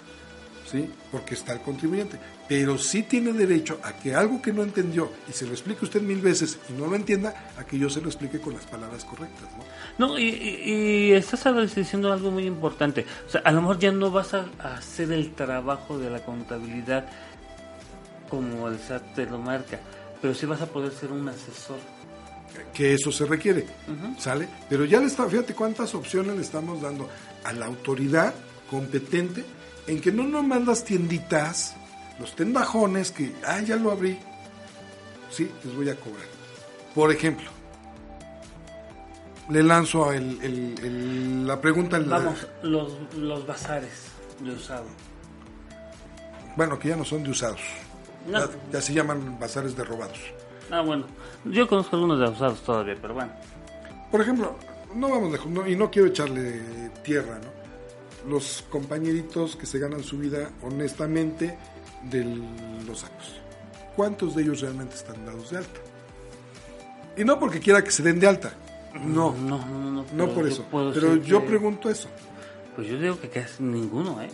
¿Sí? Porque está el contribuyente. Pero sí tiene derecho a que algo que no entendió y se lo explique usted mil veces y no lo entienda, a que yo se lo explique con las palabras correctas, ¿no? No, y, y- y estás diciendo algo muy importante. O sea, a lo mejor ya no vas a, a hacer el trabajo de la contabilidad como el SAT te lo marca, pero sí vas a poder ser un asesor. Que eso se requiere, ¿sale? Pero ya le está, fíjate cuántas opciones le estamos dando a la autoridad competente en que no nomás las tienditas, los tendajones que, ah, ya lo abrí, sí, les voy a cobrar. Por ejemplo, le lanzo el- el- el- la pregunta. en la- Vamos, los, los bazares de usado. Bueno, que ya no son de usados. No. Ya, ya se llaman bazares de robados. Ah, bueno, yo conozco algunos de usados todavía, pero bueno. Por ejemplo, no vamos lejos, no- y no quiero echarle tierra, ¿no? Los compañeritos que se ganan su vida honestamente de los sacos. ¿Cuántos de ellos realmente están dados de alta? Y no porque quiera que se den de alta. No, No, no, no. por eso. Pero yo que- pregunto eso. Pues yo digo que casi ninguno, ¿eh?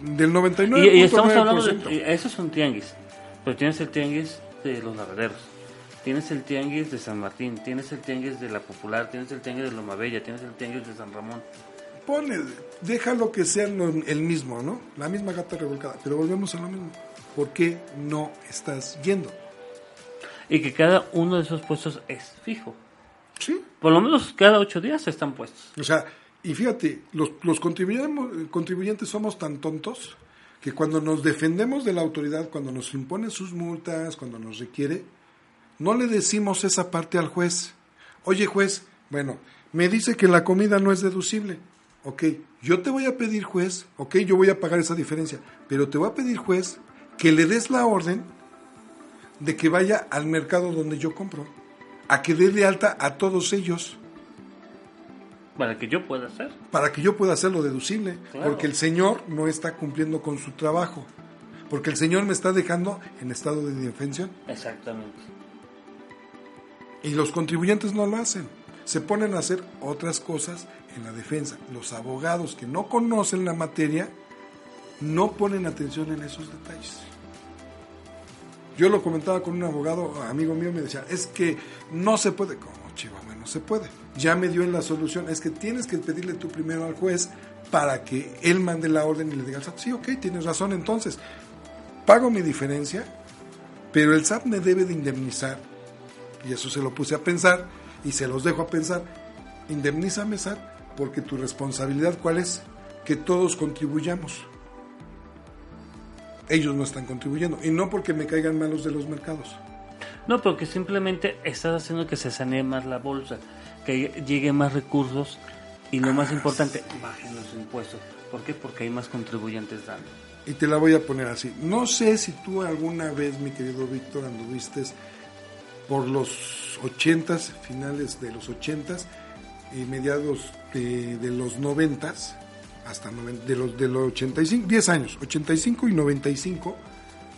Del Y, 99.9%. y estamos hablando de. y Eso es un tianguis. Pero tienes el tianguis de los lavanderos. Tienes el tianguis de San Martín. Tienes el tianguis de La Popular. Tienes el tianguis de Loma Bella. Tienes el tianguis de San Ramón. Ponle, déjalo que sea lo- el mismo, ¿no? La misma gata revolcada. Pero volvemos a lo mismo. ¿Por qué no estás yendo? Y que cada uno de esos puestos es fijo. Sí, Por lo menos cada ocho días están puestos. O sea, y fíjate, los, los contribuyentes somos tan tontos que cuando nos defendemos de la autoridad, cuando nos impone sus multas, cuando nos requiere, no le decimos esa parte al juez. Oye juez, bueno, me dice que la comida no es deducible. Ok, yo te voy a pedir juez, ok, yo voy a pagar esa diferencia, pero te voy a pedir juez que le des la orden de que vaya al mercado donde yo compro, a que dé de alta a todos ellos Para que yo pueda hacer. para que yo pueda hacerlo deducible, Claro. porque el Señor no está cumpliendo con su trabajo, porque el Señor me está dejando en estado de indefensión Exactamente. y los contribuyentes no lo hacen, se ponen a hacer otras cosas en la defensa. Los abogados que no conocen la materia no ponen atención en esos detalles. Yo lo comentaba con un abogado, amigo mío, me decía, es que no se puede. ¿Cómo, Chihuahua? No se puede. Ya me dio en la solución. Es que tienes que pedirle tú primero al juez para que él mande la orden y le diga al SAT, sí, ok, tienes razón, entonces, pago mi diferencia, pero el SAT me debe de indemnizar. Y eso se lo puse a pensar y se los dejo a pensar. Indemnízame, SAT, porque tu responsabilidad, ¿cuál es? Que todos contribuyamos ellos no están contribuyendo. Y no porque me caigan malos de los mercados. No, porque simplemente estás haciendo que se sanee más la bolsa, que llegue más recursos y lo más importante, bajen los impuestos. ¿Por qué? Porque hay más contribuyentes dando. Y te la voy a poner así. No sé si tú alguna vez, mi querido Víctor, anduviste por los ochentas, finales de los ochentas y mediados de, de los noventas, hasta noven- de los de los 85, 10 años, 85 y 95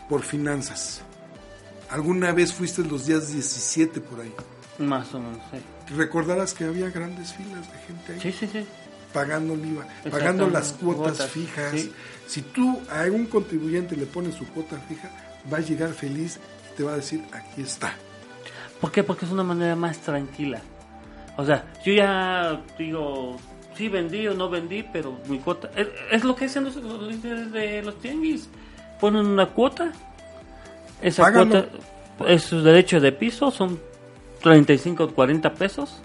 por finanzas. Alguna vez fuiste los días 17 por ahí. Más o menos, sí. Recordarás que había grandes filas de gente ahí Sí, sí, sí. pagando el IVA, pagando las cuotas, cuotas, fijas. sí. Si tú a un contribuyente le pones su cuota fija, va a llegar feliz y te va a decir, aquí está. ¿Por qué? Porque es una manera más tranquila. O sea, yo ya digo, sí vendí o no vendí, pero mi cuota. Es, es lo que hacen los, los líderes de los tianguis. Ponen una cuota. Esa Págalo. cuota es su derecho de piso, son 35 o 40 pesos.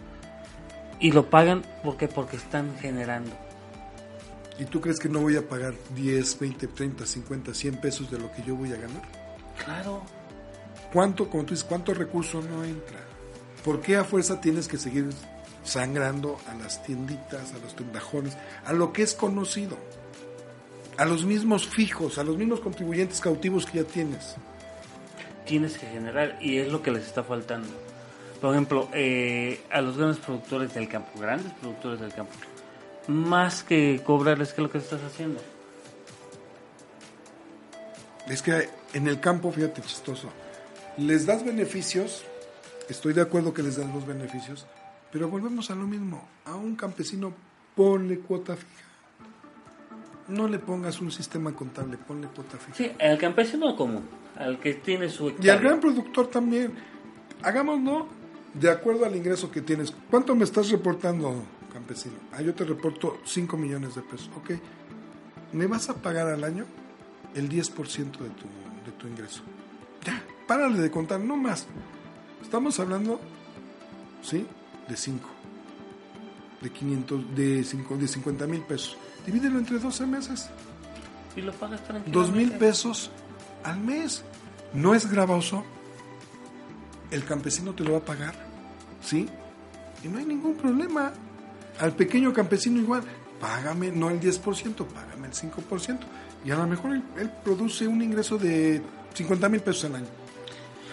Y lo pagan porque porque están generando. ¿Y tú crees que no voy a pagar 10, 20, 30, 50, 100 pesos de lo que yo voy a ganar? Claro. ¿Cuánto, como tú dices, cuánto recurso no entra? ¿Por qué a fuerza tienes que seguir sangrando a las tienditas, a los tendajones, a lo que es conocido? A los mismos fijos, a los mismos contribuyentes cautivos que ya tienes. tienes que generar y es lo que les está faltando. Por ejemplo, eh, a los grandes productores del campo, grandes productores del campo, más que cobrarles, ¿qué es lo que estás haciendo? Es que en el campo, fíjate, chistoso, les das beneficios, estoy de acuerdo que les das los beneficios, pero volvemos a lo mismo. A un campesino ponle cuota fija. No le pongas un sistema contable, ponle cuota fija. Sí, al campesino común, al que tiene su Y al gran productor también. Hagámoslo de acuerdo al ingreso que tienes. ¿Cuánto me estás reportando, campesino? Ah, yo te reporto 5 millones de pesos. Ok. ¿Me vas a pagar al año el 10% de tu, de tu ingreso? Ya, párale de contar, no más. Estamos hablando, ¿sí? De 5. De 500, de, cinco, de 50 mil pesos. Divídelo entre 12 meses. Y lo pagas tranquilamente. Dos mil pesos al mes. No es gravoso. El campesino te lo va a pagar. ¿Sí? Y no hay ningún problema. Al pequeño campesino igual. Págame no el 10%, págame el 5%. Y a lo mejor él, él produce un ingreso de 50 mil pesos al año.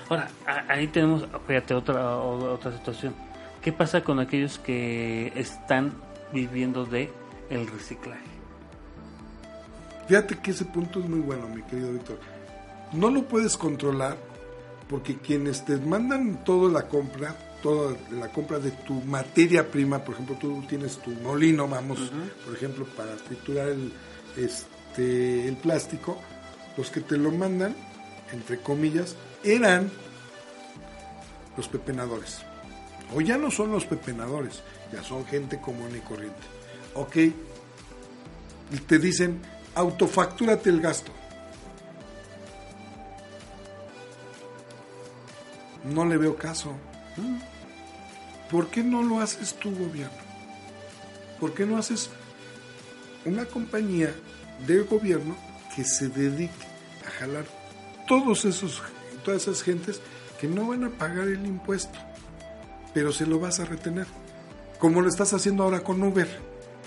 Ahora, ahí tenemos, fíjate, otra, otra situación. ¿Qué pasa con aquellos que están viviendo de el reciclaje? Fíjate que ese punto es muy bueno, mi querido Víctor. No lo puedes controlar porque quienes te mandan toda la compra, toda la compra de tu materia prima, por ejemplo, tú tienes tu molino, vamos, por ejemplo, para triturar el, este, el plástico, los que te lo mandan, entre comillas, eran los pepenadores. O ya no son los pepenadores, ya son gente común y corriente. Ok, y te dicen, autofactúrate el gasto. No le veo caso. ¿Por qué no lo haces tu gobierno? ¿Por qué no haces una compañía del gobierno que se dedique a jalar todos esos, todas esas gentes que no van a pagar el impuesto, pero se lo vas a retener? Como lo estás haciendo ahora con Uber,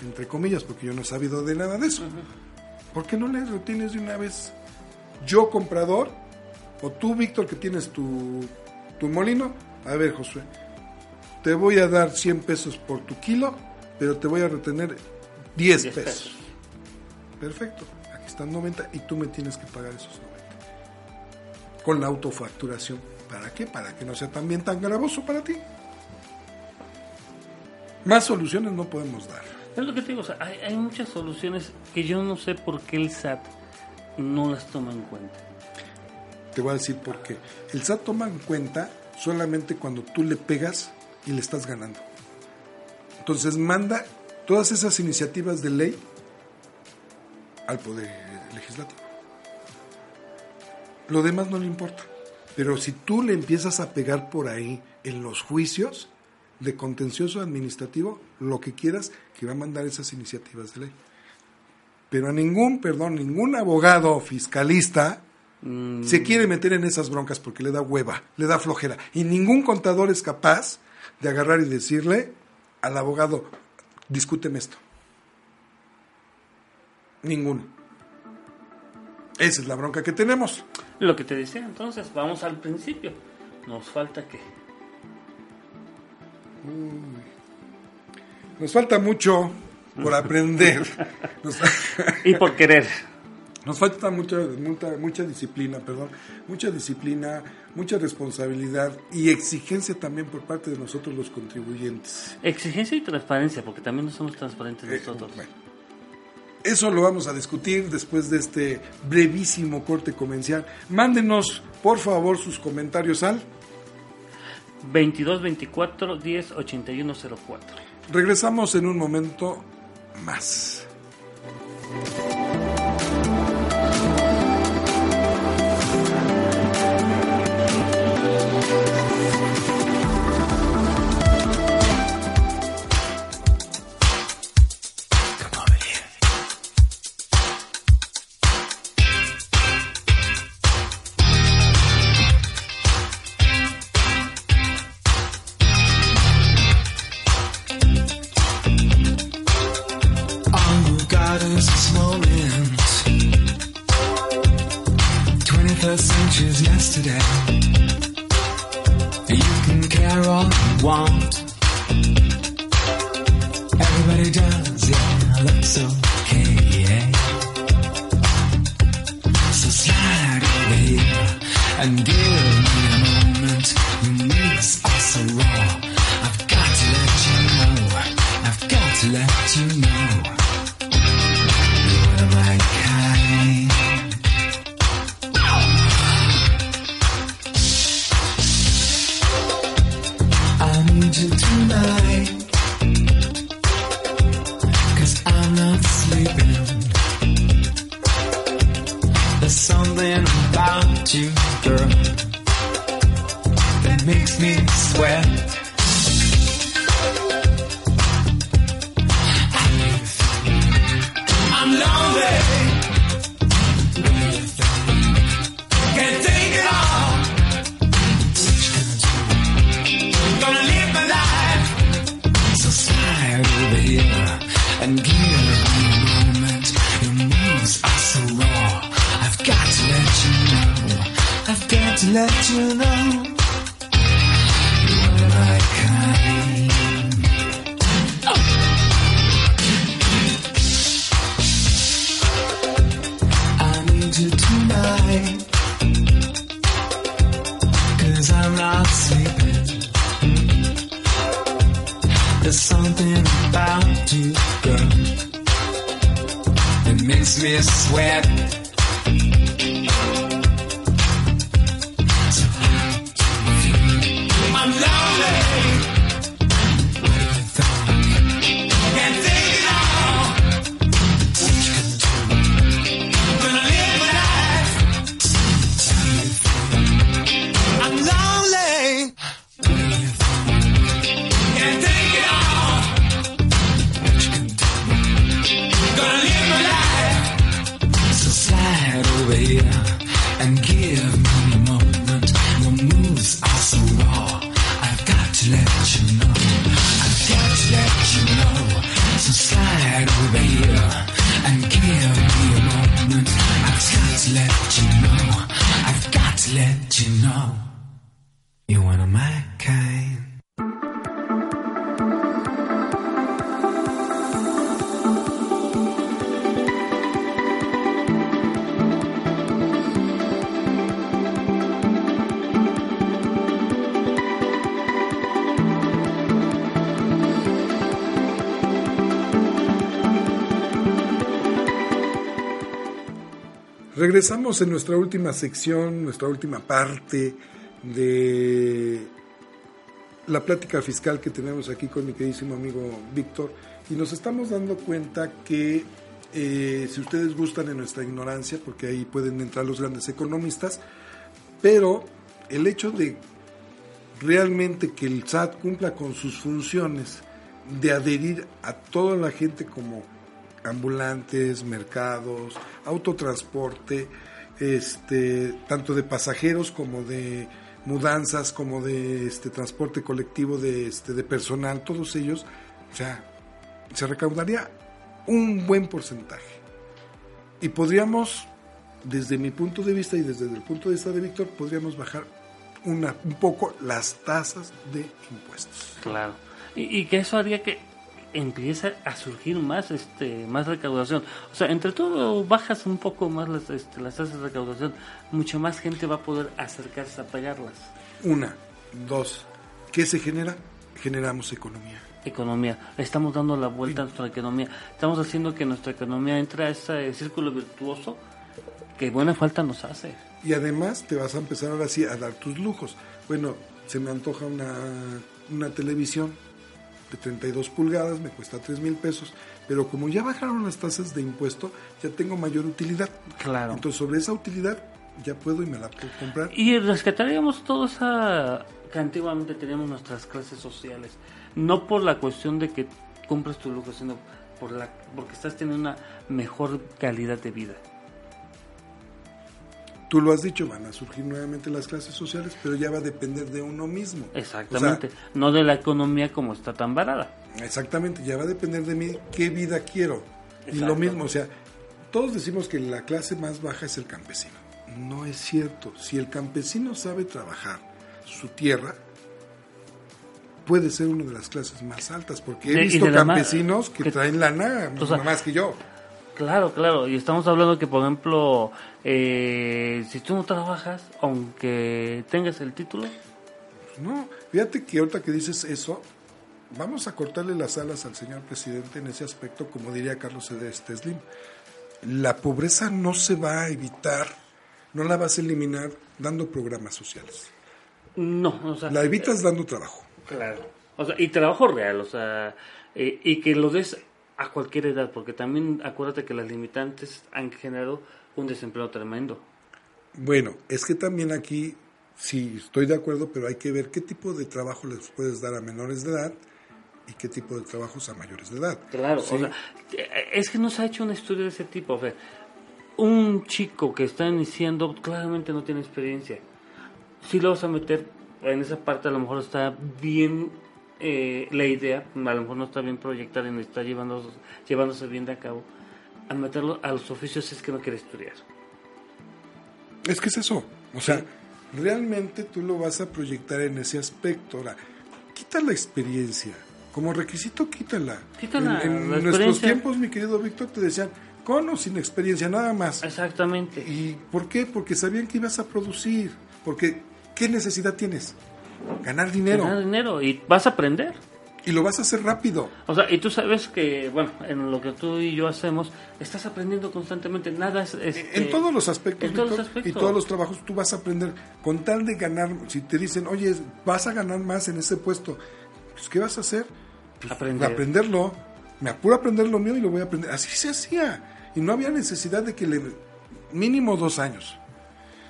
entre comillas, porque yo no he sabido de nada de eso. ¿Por qué no le retienes de una vez? Yo comprador, o tú, Víctor, que tienes tu, tu molino, a ver, Josué, te voy a dar 100 pesos por tu kilo, pero te voy a retener 10 10 pesos. pesos. Perfecto, aquí están 90 y tú me tienes que pagar esos 90. Con la autofacturación. ¿Para qué? Para que no sea también tan gravoso para ti. Más soluciones no podemos dar. Es lo que te digo, o sea, hay, hay muchas soluciones que yo no sé por qué el SAT no las toma en cuenta. Te voy a decir por qué. El SAT toma en cuenta solamente cuando tú le pegas y le estás ganando. Entonces manda todas esas iniciativas de ley al Poder. Lo demás no le importa. Pero si tú le empiezas a pegar por ahí en los juicios de contencioso administrativo, lo que quieras, que va a mandar esas iniciativas de ley. Pero a ningún, perdón, ningún abogado fiscalista Mm, se quiere meter en esas broncas porque le da hueva, le da flojera. Y ningún contador es capaz de agarrar y decirle al abogado, discúteme esto. Ninguno. Esa es la bronca que tenemos. Lo que te decía, entonces, vamos al principio. Nos falta que Nos falta mucho, por aprender. Nos, Y por querer. nos falta mucha, mucha, mucha disciplina, perdón, mucha disciplina, mucha responsabilidad y exigencia también por parte de nosotros los contribuyentes. Exigencia y transparencia, porque también no somos transparentes Eh, nosotros. bueno. Eso lo vamos a discutir después de este brevísimo corte comercial. Mándenos, por favor, sus comentarios al 22 24 10 81 04. Regresamos en un momento más. En nuestra última sección, nuestra última parte de la plática fiscal que tenemos aquí con mi queridísimo amigo Víctor y nos estamos dando cuenta que eh, si ustedes gustan en nuestra ignorancia, porque ahí pueden entrar los grandes economistas, pero el hecho de realmente que el SAT cumpla con sus funciones de adherir a toda la gente como ambulantes, mercados, autotransporte, este, tanto de pasajeros como de mudanzas, como de este transporte colectivo de este de personal, todos ellos, o sea, se recaudaría un buen porcentaje. Y podríamos, desde mi punto de vista y desde el punto de vista de Víctor, podríamos bajar una, un poco las tasas de impuestos. Claro. Y, y que eso haría que, empieza a surgir más este más recaudación. O sea, entre todo bajas un poco más las, este, las tasas de recaudación, mucha más gente va a poder acercarse a pagarlas. Una, dos, ¿qué se genera? Generamos economía. Economía, estamos dando la vuelta a nuestra economía, estamos haciendo que nuestra economía entre a ese círculo virtuoso que buena falta nos hace. Y además te vas a empezar ahora sí a dar tus lujos. Bueno, se me antoja una, una televisión de 32 pulgadas, me cuesta 3 mil pesos, pero como ya bajaron las tasas de impuesto, ya tengo mayor utilidad. Claro. Entonces sobre esa utilidad ya puedo y me la puedo comprar. Y rescataríamos todo esa que antiguamente teníamos nuestras clases sociales, no por la cuestión de que cumples tu lujo, sino por la porque estás teniendo una mejor calidad de vida. Tú lo has dicho, van a surgir nuevamente las clases sociales, pero ya va a depender de uno mismo. Exactamente, no de la economía como está tan sea, exactamente, ya va a depender de mí qué vida quiero. Y lo mismo, o sea, todos decimos que la clase más baja es el campesino. No es cierto. Si el campesino sabe trabajar su tierra, puede ser una de las clases más altas, porque he De- visto campesinos que, que- traen lana o sea, más que yo. Claro, claro, y estamos hablando que, por ejemplo, eh, si tú no trabajas, aunque tengas el título, No, fíjate que ahorita que dices eso, vamos a cortarle las alas al señor presidente en ese aspecto, como diría Carlos Edeste Slim. La pobreza no se va a evitar, no la vas a eliminar dando programas sociales. no, o sea, La evitas dando trabajo. Claro. O sea, y trabajo real, o sea, eh, y que lo des a cualquier edad, porque también acuérdate que las limitantes han generado un desempleo tremendo. Bueno, es que también aquí, sí, estoy de acuerdo, pero hay que ver qué tipo de trabajo les puedes dar a menores de edad y qué tipo de trabajos a mayores de edad. Claro, Sí. o sea, es que no se ha hecho un estudio de ese tipo. O sea, un chico que está iniciando claramente no tiene experiencia. Si lo vas a meter en esa parte, a lo mejor está bien eh, la idea, a lo mejor no está bien proyectada y no está llevándose, llevándose bien de a cabo. A meterlo a los oficios es que no quiere estudiar. Es que es eso. O sea, realmente tú lo vas a proyectar en ese aspecto. Ahora, quita la experiencia. Como requisito, quítala. Quítala, En, en nuestros tiempos, mi querido Víctor, te decían, con o sin experiencia, nada más. Exactamente. ¿Y por qué? Porque sabían que ibas a producir. Porque, ¿qué necesidad tienes? Ganar dinero. Ganar dinero y vas a aprender. Y lo vas a hacer rápido. O sea, y tú sabes que, bueno, en lo que tú y yo hacemos, estás aprendiendo constantemente. Nada es. este, En todos los aspectos, en todos los y todos los trabajos tú vas a aprender con tal de ganar. Si te dicen, oye, vas a ganar más en ese puesto, pues, ¿qué vas a hacer? Pues, Aprender. aprenderlo. Me apuro a aprender lo mío y lo voy a aprender. Así se hacía. Y no había necesidad de que le. mínimo dos años.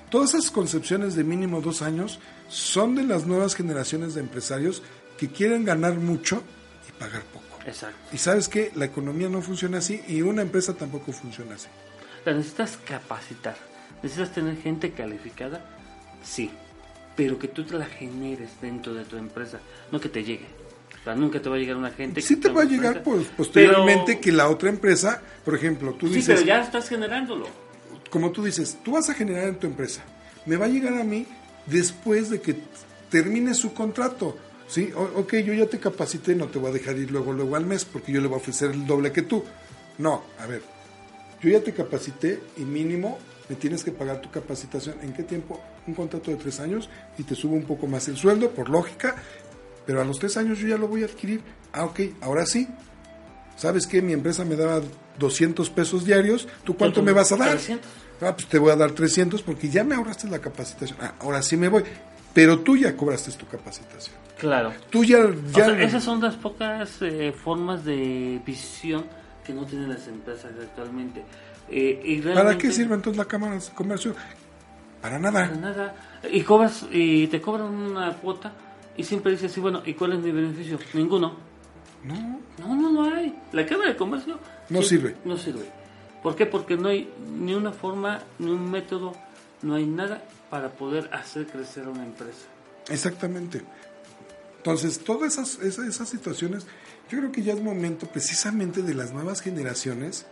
Todas esas concepciones de mínimo dos años son de las nuevas generaciones de empresarios que quieren ganar mucho y pagar poco. Exacto. Y sabes que la economía no funciona así y una empresa tampoco funciona así. La necesitas capacitar. Necesitas tener gente calificada, sí. Pero que tú te la generes dentro de tu empresa, no que te llegue. O sea, nunca te va a llegar una gente. Sí que te va a llegar pues, posteriormente pero- que la otra empresa, por ejemplo, tú Sí, dices, pero ya estás generándolo. como tú dices, tú vas a generar en tu empresa, me va a llegar a mí después de que termine su contrato. Sí, O- ok, yo ya te capacité, no te voy a dejar ir luego, luego al mes, porque yo le voy a ofrecer el doble que tú. No, a ver, yo ya te capacité y mínimo me tienes que pagar tu capacitación. ¿En qué tiempo? Un contrato de tres años y te subo un poco más el sueldo, por lógica, pero a los tres años yo ya lo voy a adquirir. Ah, ok, ahora sí. ¿Sabes qué? Mi empresa me daba 200 pesos diarios. ¿Tú cuánto me vas a dar? 300. Ah, pues te voy a dar 300 porque ya me ahorraste la capacitación. Ah, ahora sí me voy. Pero tú ya cobraste tu capacitación. Claro. Tú ya... O ya sea, esas son las pocas eh, formas de visión que no tienen las empresas actualmente. Eh, y ¿Para realmente- qué sirve entonces la Cámara de Comercio? Para Para nada. nada. Y cobras y te cobran una cuota y siempre dices, sí, bueno, ¿y cuál es mi beneficio? Ninguno. No. No, no, no hay. La Cámara de Comercio No sirve. No sirve. ¿Por qué? Porque no hay ni una forma, ni un método, no hay nada para poder hacer crecer a una empresa. Exactamente. Entonces, todas esas, esas, esas situaciones, yo creo que ya es momento precisamente de las nuevas generaciones,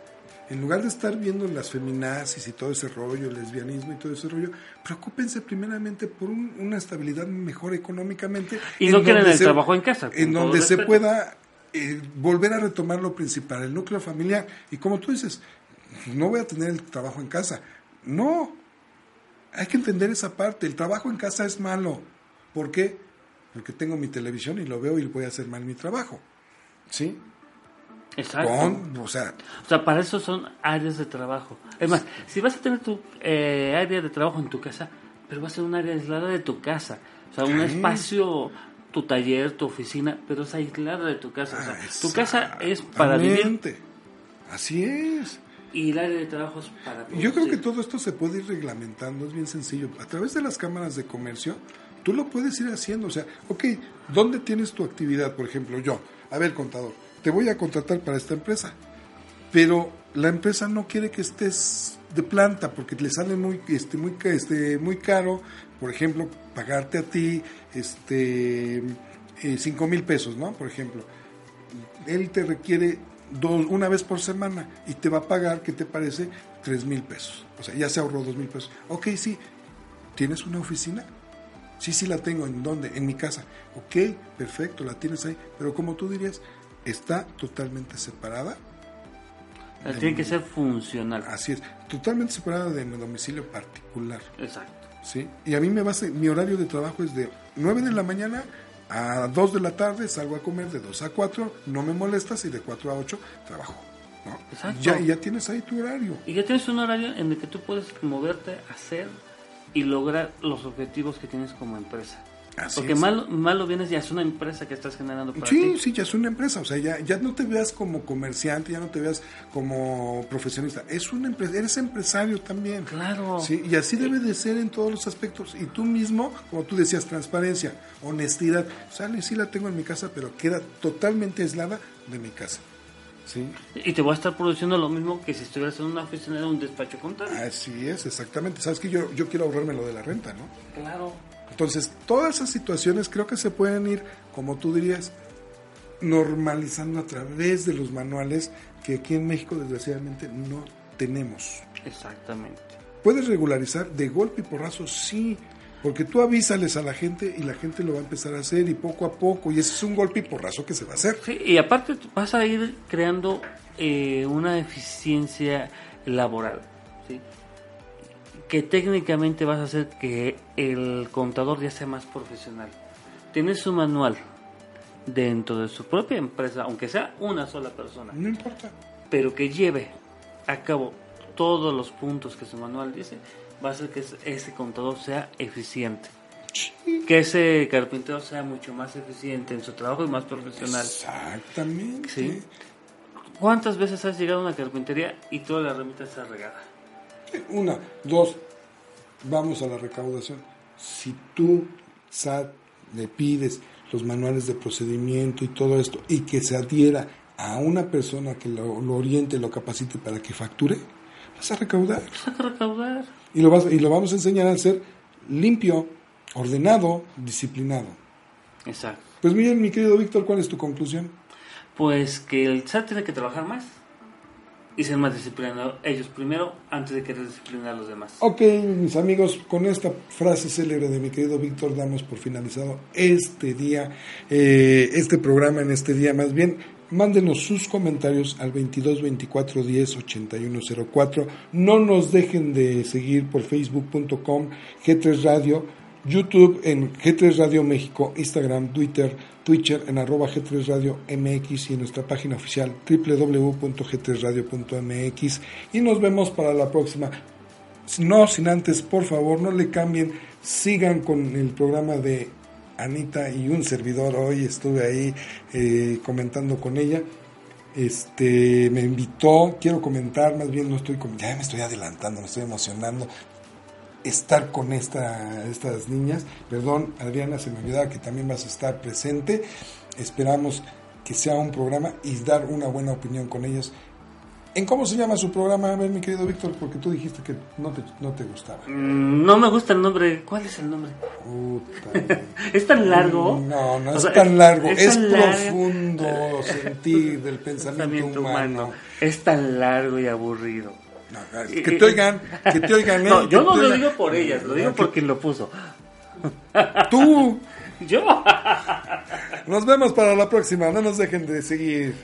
en lugar de estar viendo las feminazis y todo ese rollo, el lesbianismo y todo ese rollo, preocúpense primeramente por un- una estabilidad mejor económicamente. Y no quieren el trabajo en casa, En donde se pueda eh, volver a retomar lo principal, el núcleo familiar. Y como tú dices, no voy a tener el trabajo en casa. No, hay que entender esa parte. El trabajo en casa es malo. ¿Por qué? Porque tengo mi televisión y lo veo y voy a hacer mal mi trabajo. ¿Sí? Exacto. Con, o sea, O sea, para eso son áreas de trabajo. Es más, si vas a tener tu eh, área de trabajo en tu casa, pero va a ser un área aislada de tu casa. O sea, un espacio, tu taller, tu oficina, pero es aislada de tu casa. O sea, ah, tu casa es para vivir. Así es. y el área de trabajo es para Yo creo que producir. todo esto se puede ir reglamentando, es bien sencillo. A través de las cámaras de comercio, tú lo puedes ir haciendo. O sea, ok, ¿dónde tienes tu actividad? Por ejemplo, yo, a ver, contador, te voy a contratar para esta empresa, pero la empresa no quiere que estés de planta porque le sale muy, este, muy, este, muy caro, por ejemplo, pagarte a ti este, eh, cinco mil pesos, ¿no? Por ejemplo él te requiere dos, una vez por semana y te va a pagar, ¿qué te parece? Tres mil pesos. O sea, ya se ahorró dos mil pesos. Ok, sí. ¿Tienes una oficina? Sí, sí la tengo. ¿En dónde? En mi casa. Ok, perfecto, la tienes ahí. Pero como tú dirías, está totalmente separada. Sea, tiene que ser funcional. Así es, totalmente separada de mi domicilio particular. Exacto. ¿sí? Y a mí me va a mi horario de trabajo es de 9 de la mañana a 2 de la tarde, salgo a comer de 2 a 4, no me molestas y de 4 a 8 trabajo. ¿no? Exacto. Ya, ya tienes ahí tu horario. Y ya tienes un horario en el que tú puedes moverte, hacer y lograr los objetivos que tienes como empresa. Así Porque es. mal, malo vienes ya es una empresa que estás generando para Sí, ti. sí, ya es una empresa, o sea, ya, ya no te veas como comerciante, ya no te veas como profesionista, es una empresa, eres empresario también. Claro. Sí, y así debe de ser en todos los aspectos. Y tú mismo, como tú decías, transparencia, honestidad, sale, sí la tengo en mi casa, pero queda totalmente aislada de mi casa. Sí, Y te voy a estar produciendo lo mismo que si estuvieras en una oficina de un despacho contable. así es, exactamente. Sabes que yo, yo quiero ahorrarme lo de la renta, ¿no? Claro. Entonces, todas esas situaciones creo que se pueden ir, como tú dirías, normalizando a través de los manuales que aquí en México desgraciadamente no tenemos. Exactamente. ¿Puedes regularizar de golpe y porrazo? Sí, porque tú avísales a la gente y la gente lo va a empezar a hacer y poco a poco, y ese es un golpe y porrazo que se va a hacer. Sí, y aparte vas a ir creando eh, una eficiencia laboral, ¿sí? que técnicamente vas a hacer que el contador ya sea más profesional. Tiene su manual dentro de su propia empresa, aunque sea una sola persona, No importa. pero que lleve a cabo todos los puntos que su manual dice, va a hacer que ese- contador sea eficiente. Que ese carpintero sea mucho más eficiente en su trabajo y más profesional. Exactamente. Sí. ¿Cuántas veces has llegado a una carpintería y toda la herramienta está regada? Una, dos, vamos a la recaudación. Si tú, SAT, le pides los manuales de procedimiento y todo esto, y que se adhiera a una persona que lo, lo oriente, lo capacite para que facture, vas a recaudar. Vas a recaudar. Y lo, vas, y lo vamos a enseñar a ser limpio, ordenado, disciplinado. Exacto. Pues miren, mi querido Víctor, ¿cuál es tu conclusión? Pues que el SAT tiene que trabajar más y ser más disciplinado ellos primero antes de querer disciplinar a los demás. Ok, mis amigos, con esta frase célebre de mi querido Víctor damos por finalizado este día, eh, este programa en este día más bien. Mándenos sus comentarios al 22 24 10 81 04. No nos dejen de seguir por facebook.com G3 Radio, YouTube en G3 Radio México, Instagram, Twitter, Twitter en arroba G3 Radio MX y en nuestra página oficial www.g3radio.mx. Y nos vemos para la próxima. No sin antes, por favor, no le cambien, sigan con el programa de Anita y un servidor. Hoy estuve ahí eh, comentando con ella. Este me invitó, quiero comentar, más bien no estoy ya me estoy adelantando, me estoy emocionando estar con esta, estas niñas. Perdón, Adriana, se me olvidaba que también vas a estar presente. Esperamos que sea un programa y dar una buena opinión con ellas. ¿En cómo se llama su programa? A ver, mi querido Víctor, porque tú dijiste que no te, no te gustaba. Mm, No me gusta el nombre. ¿Cuál es el nombre? Puta. ¿Es tan largo? No, no O es sea, tan largo, es, tan profundo sentir del pensamiento, Pensamiento humano. humano. Es tan largo y aburrido. No, que te oigan, que te oigan. ¿eh? No, yo no lo oigan. digo por ellas, lo digo No, por quien lo puso. Tú, Yo. Nos vemos para la próxima. No nos dejen de seguir.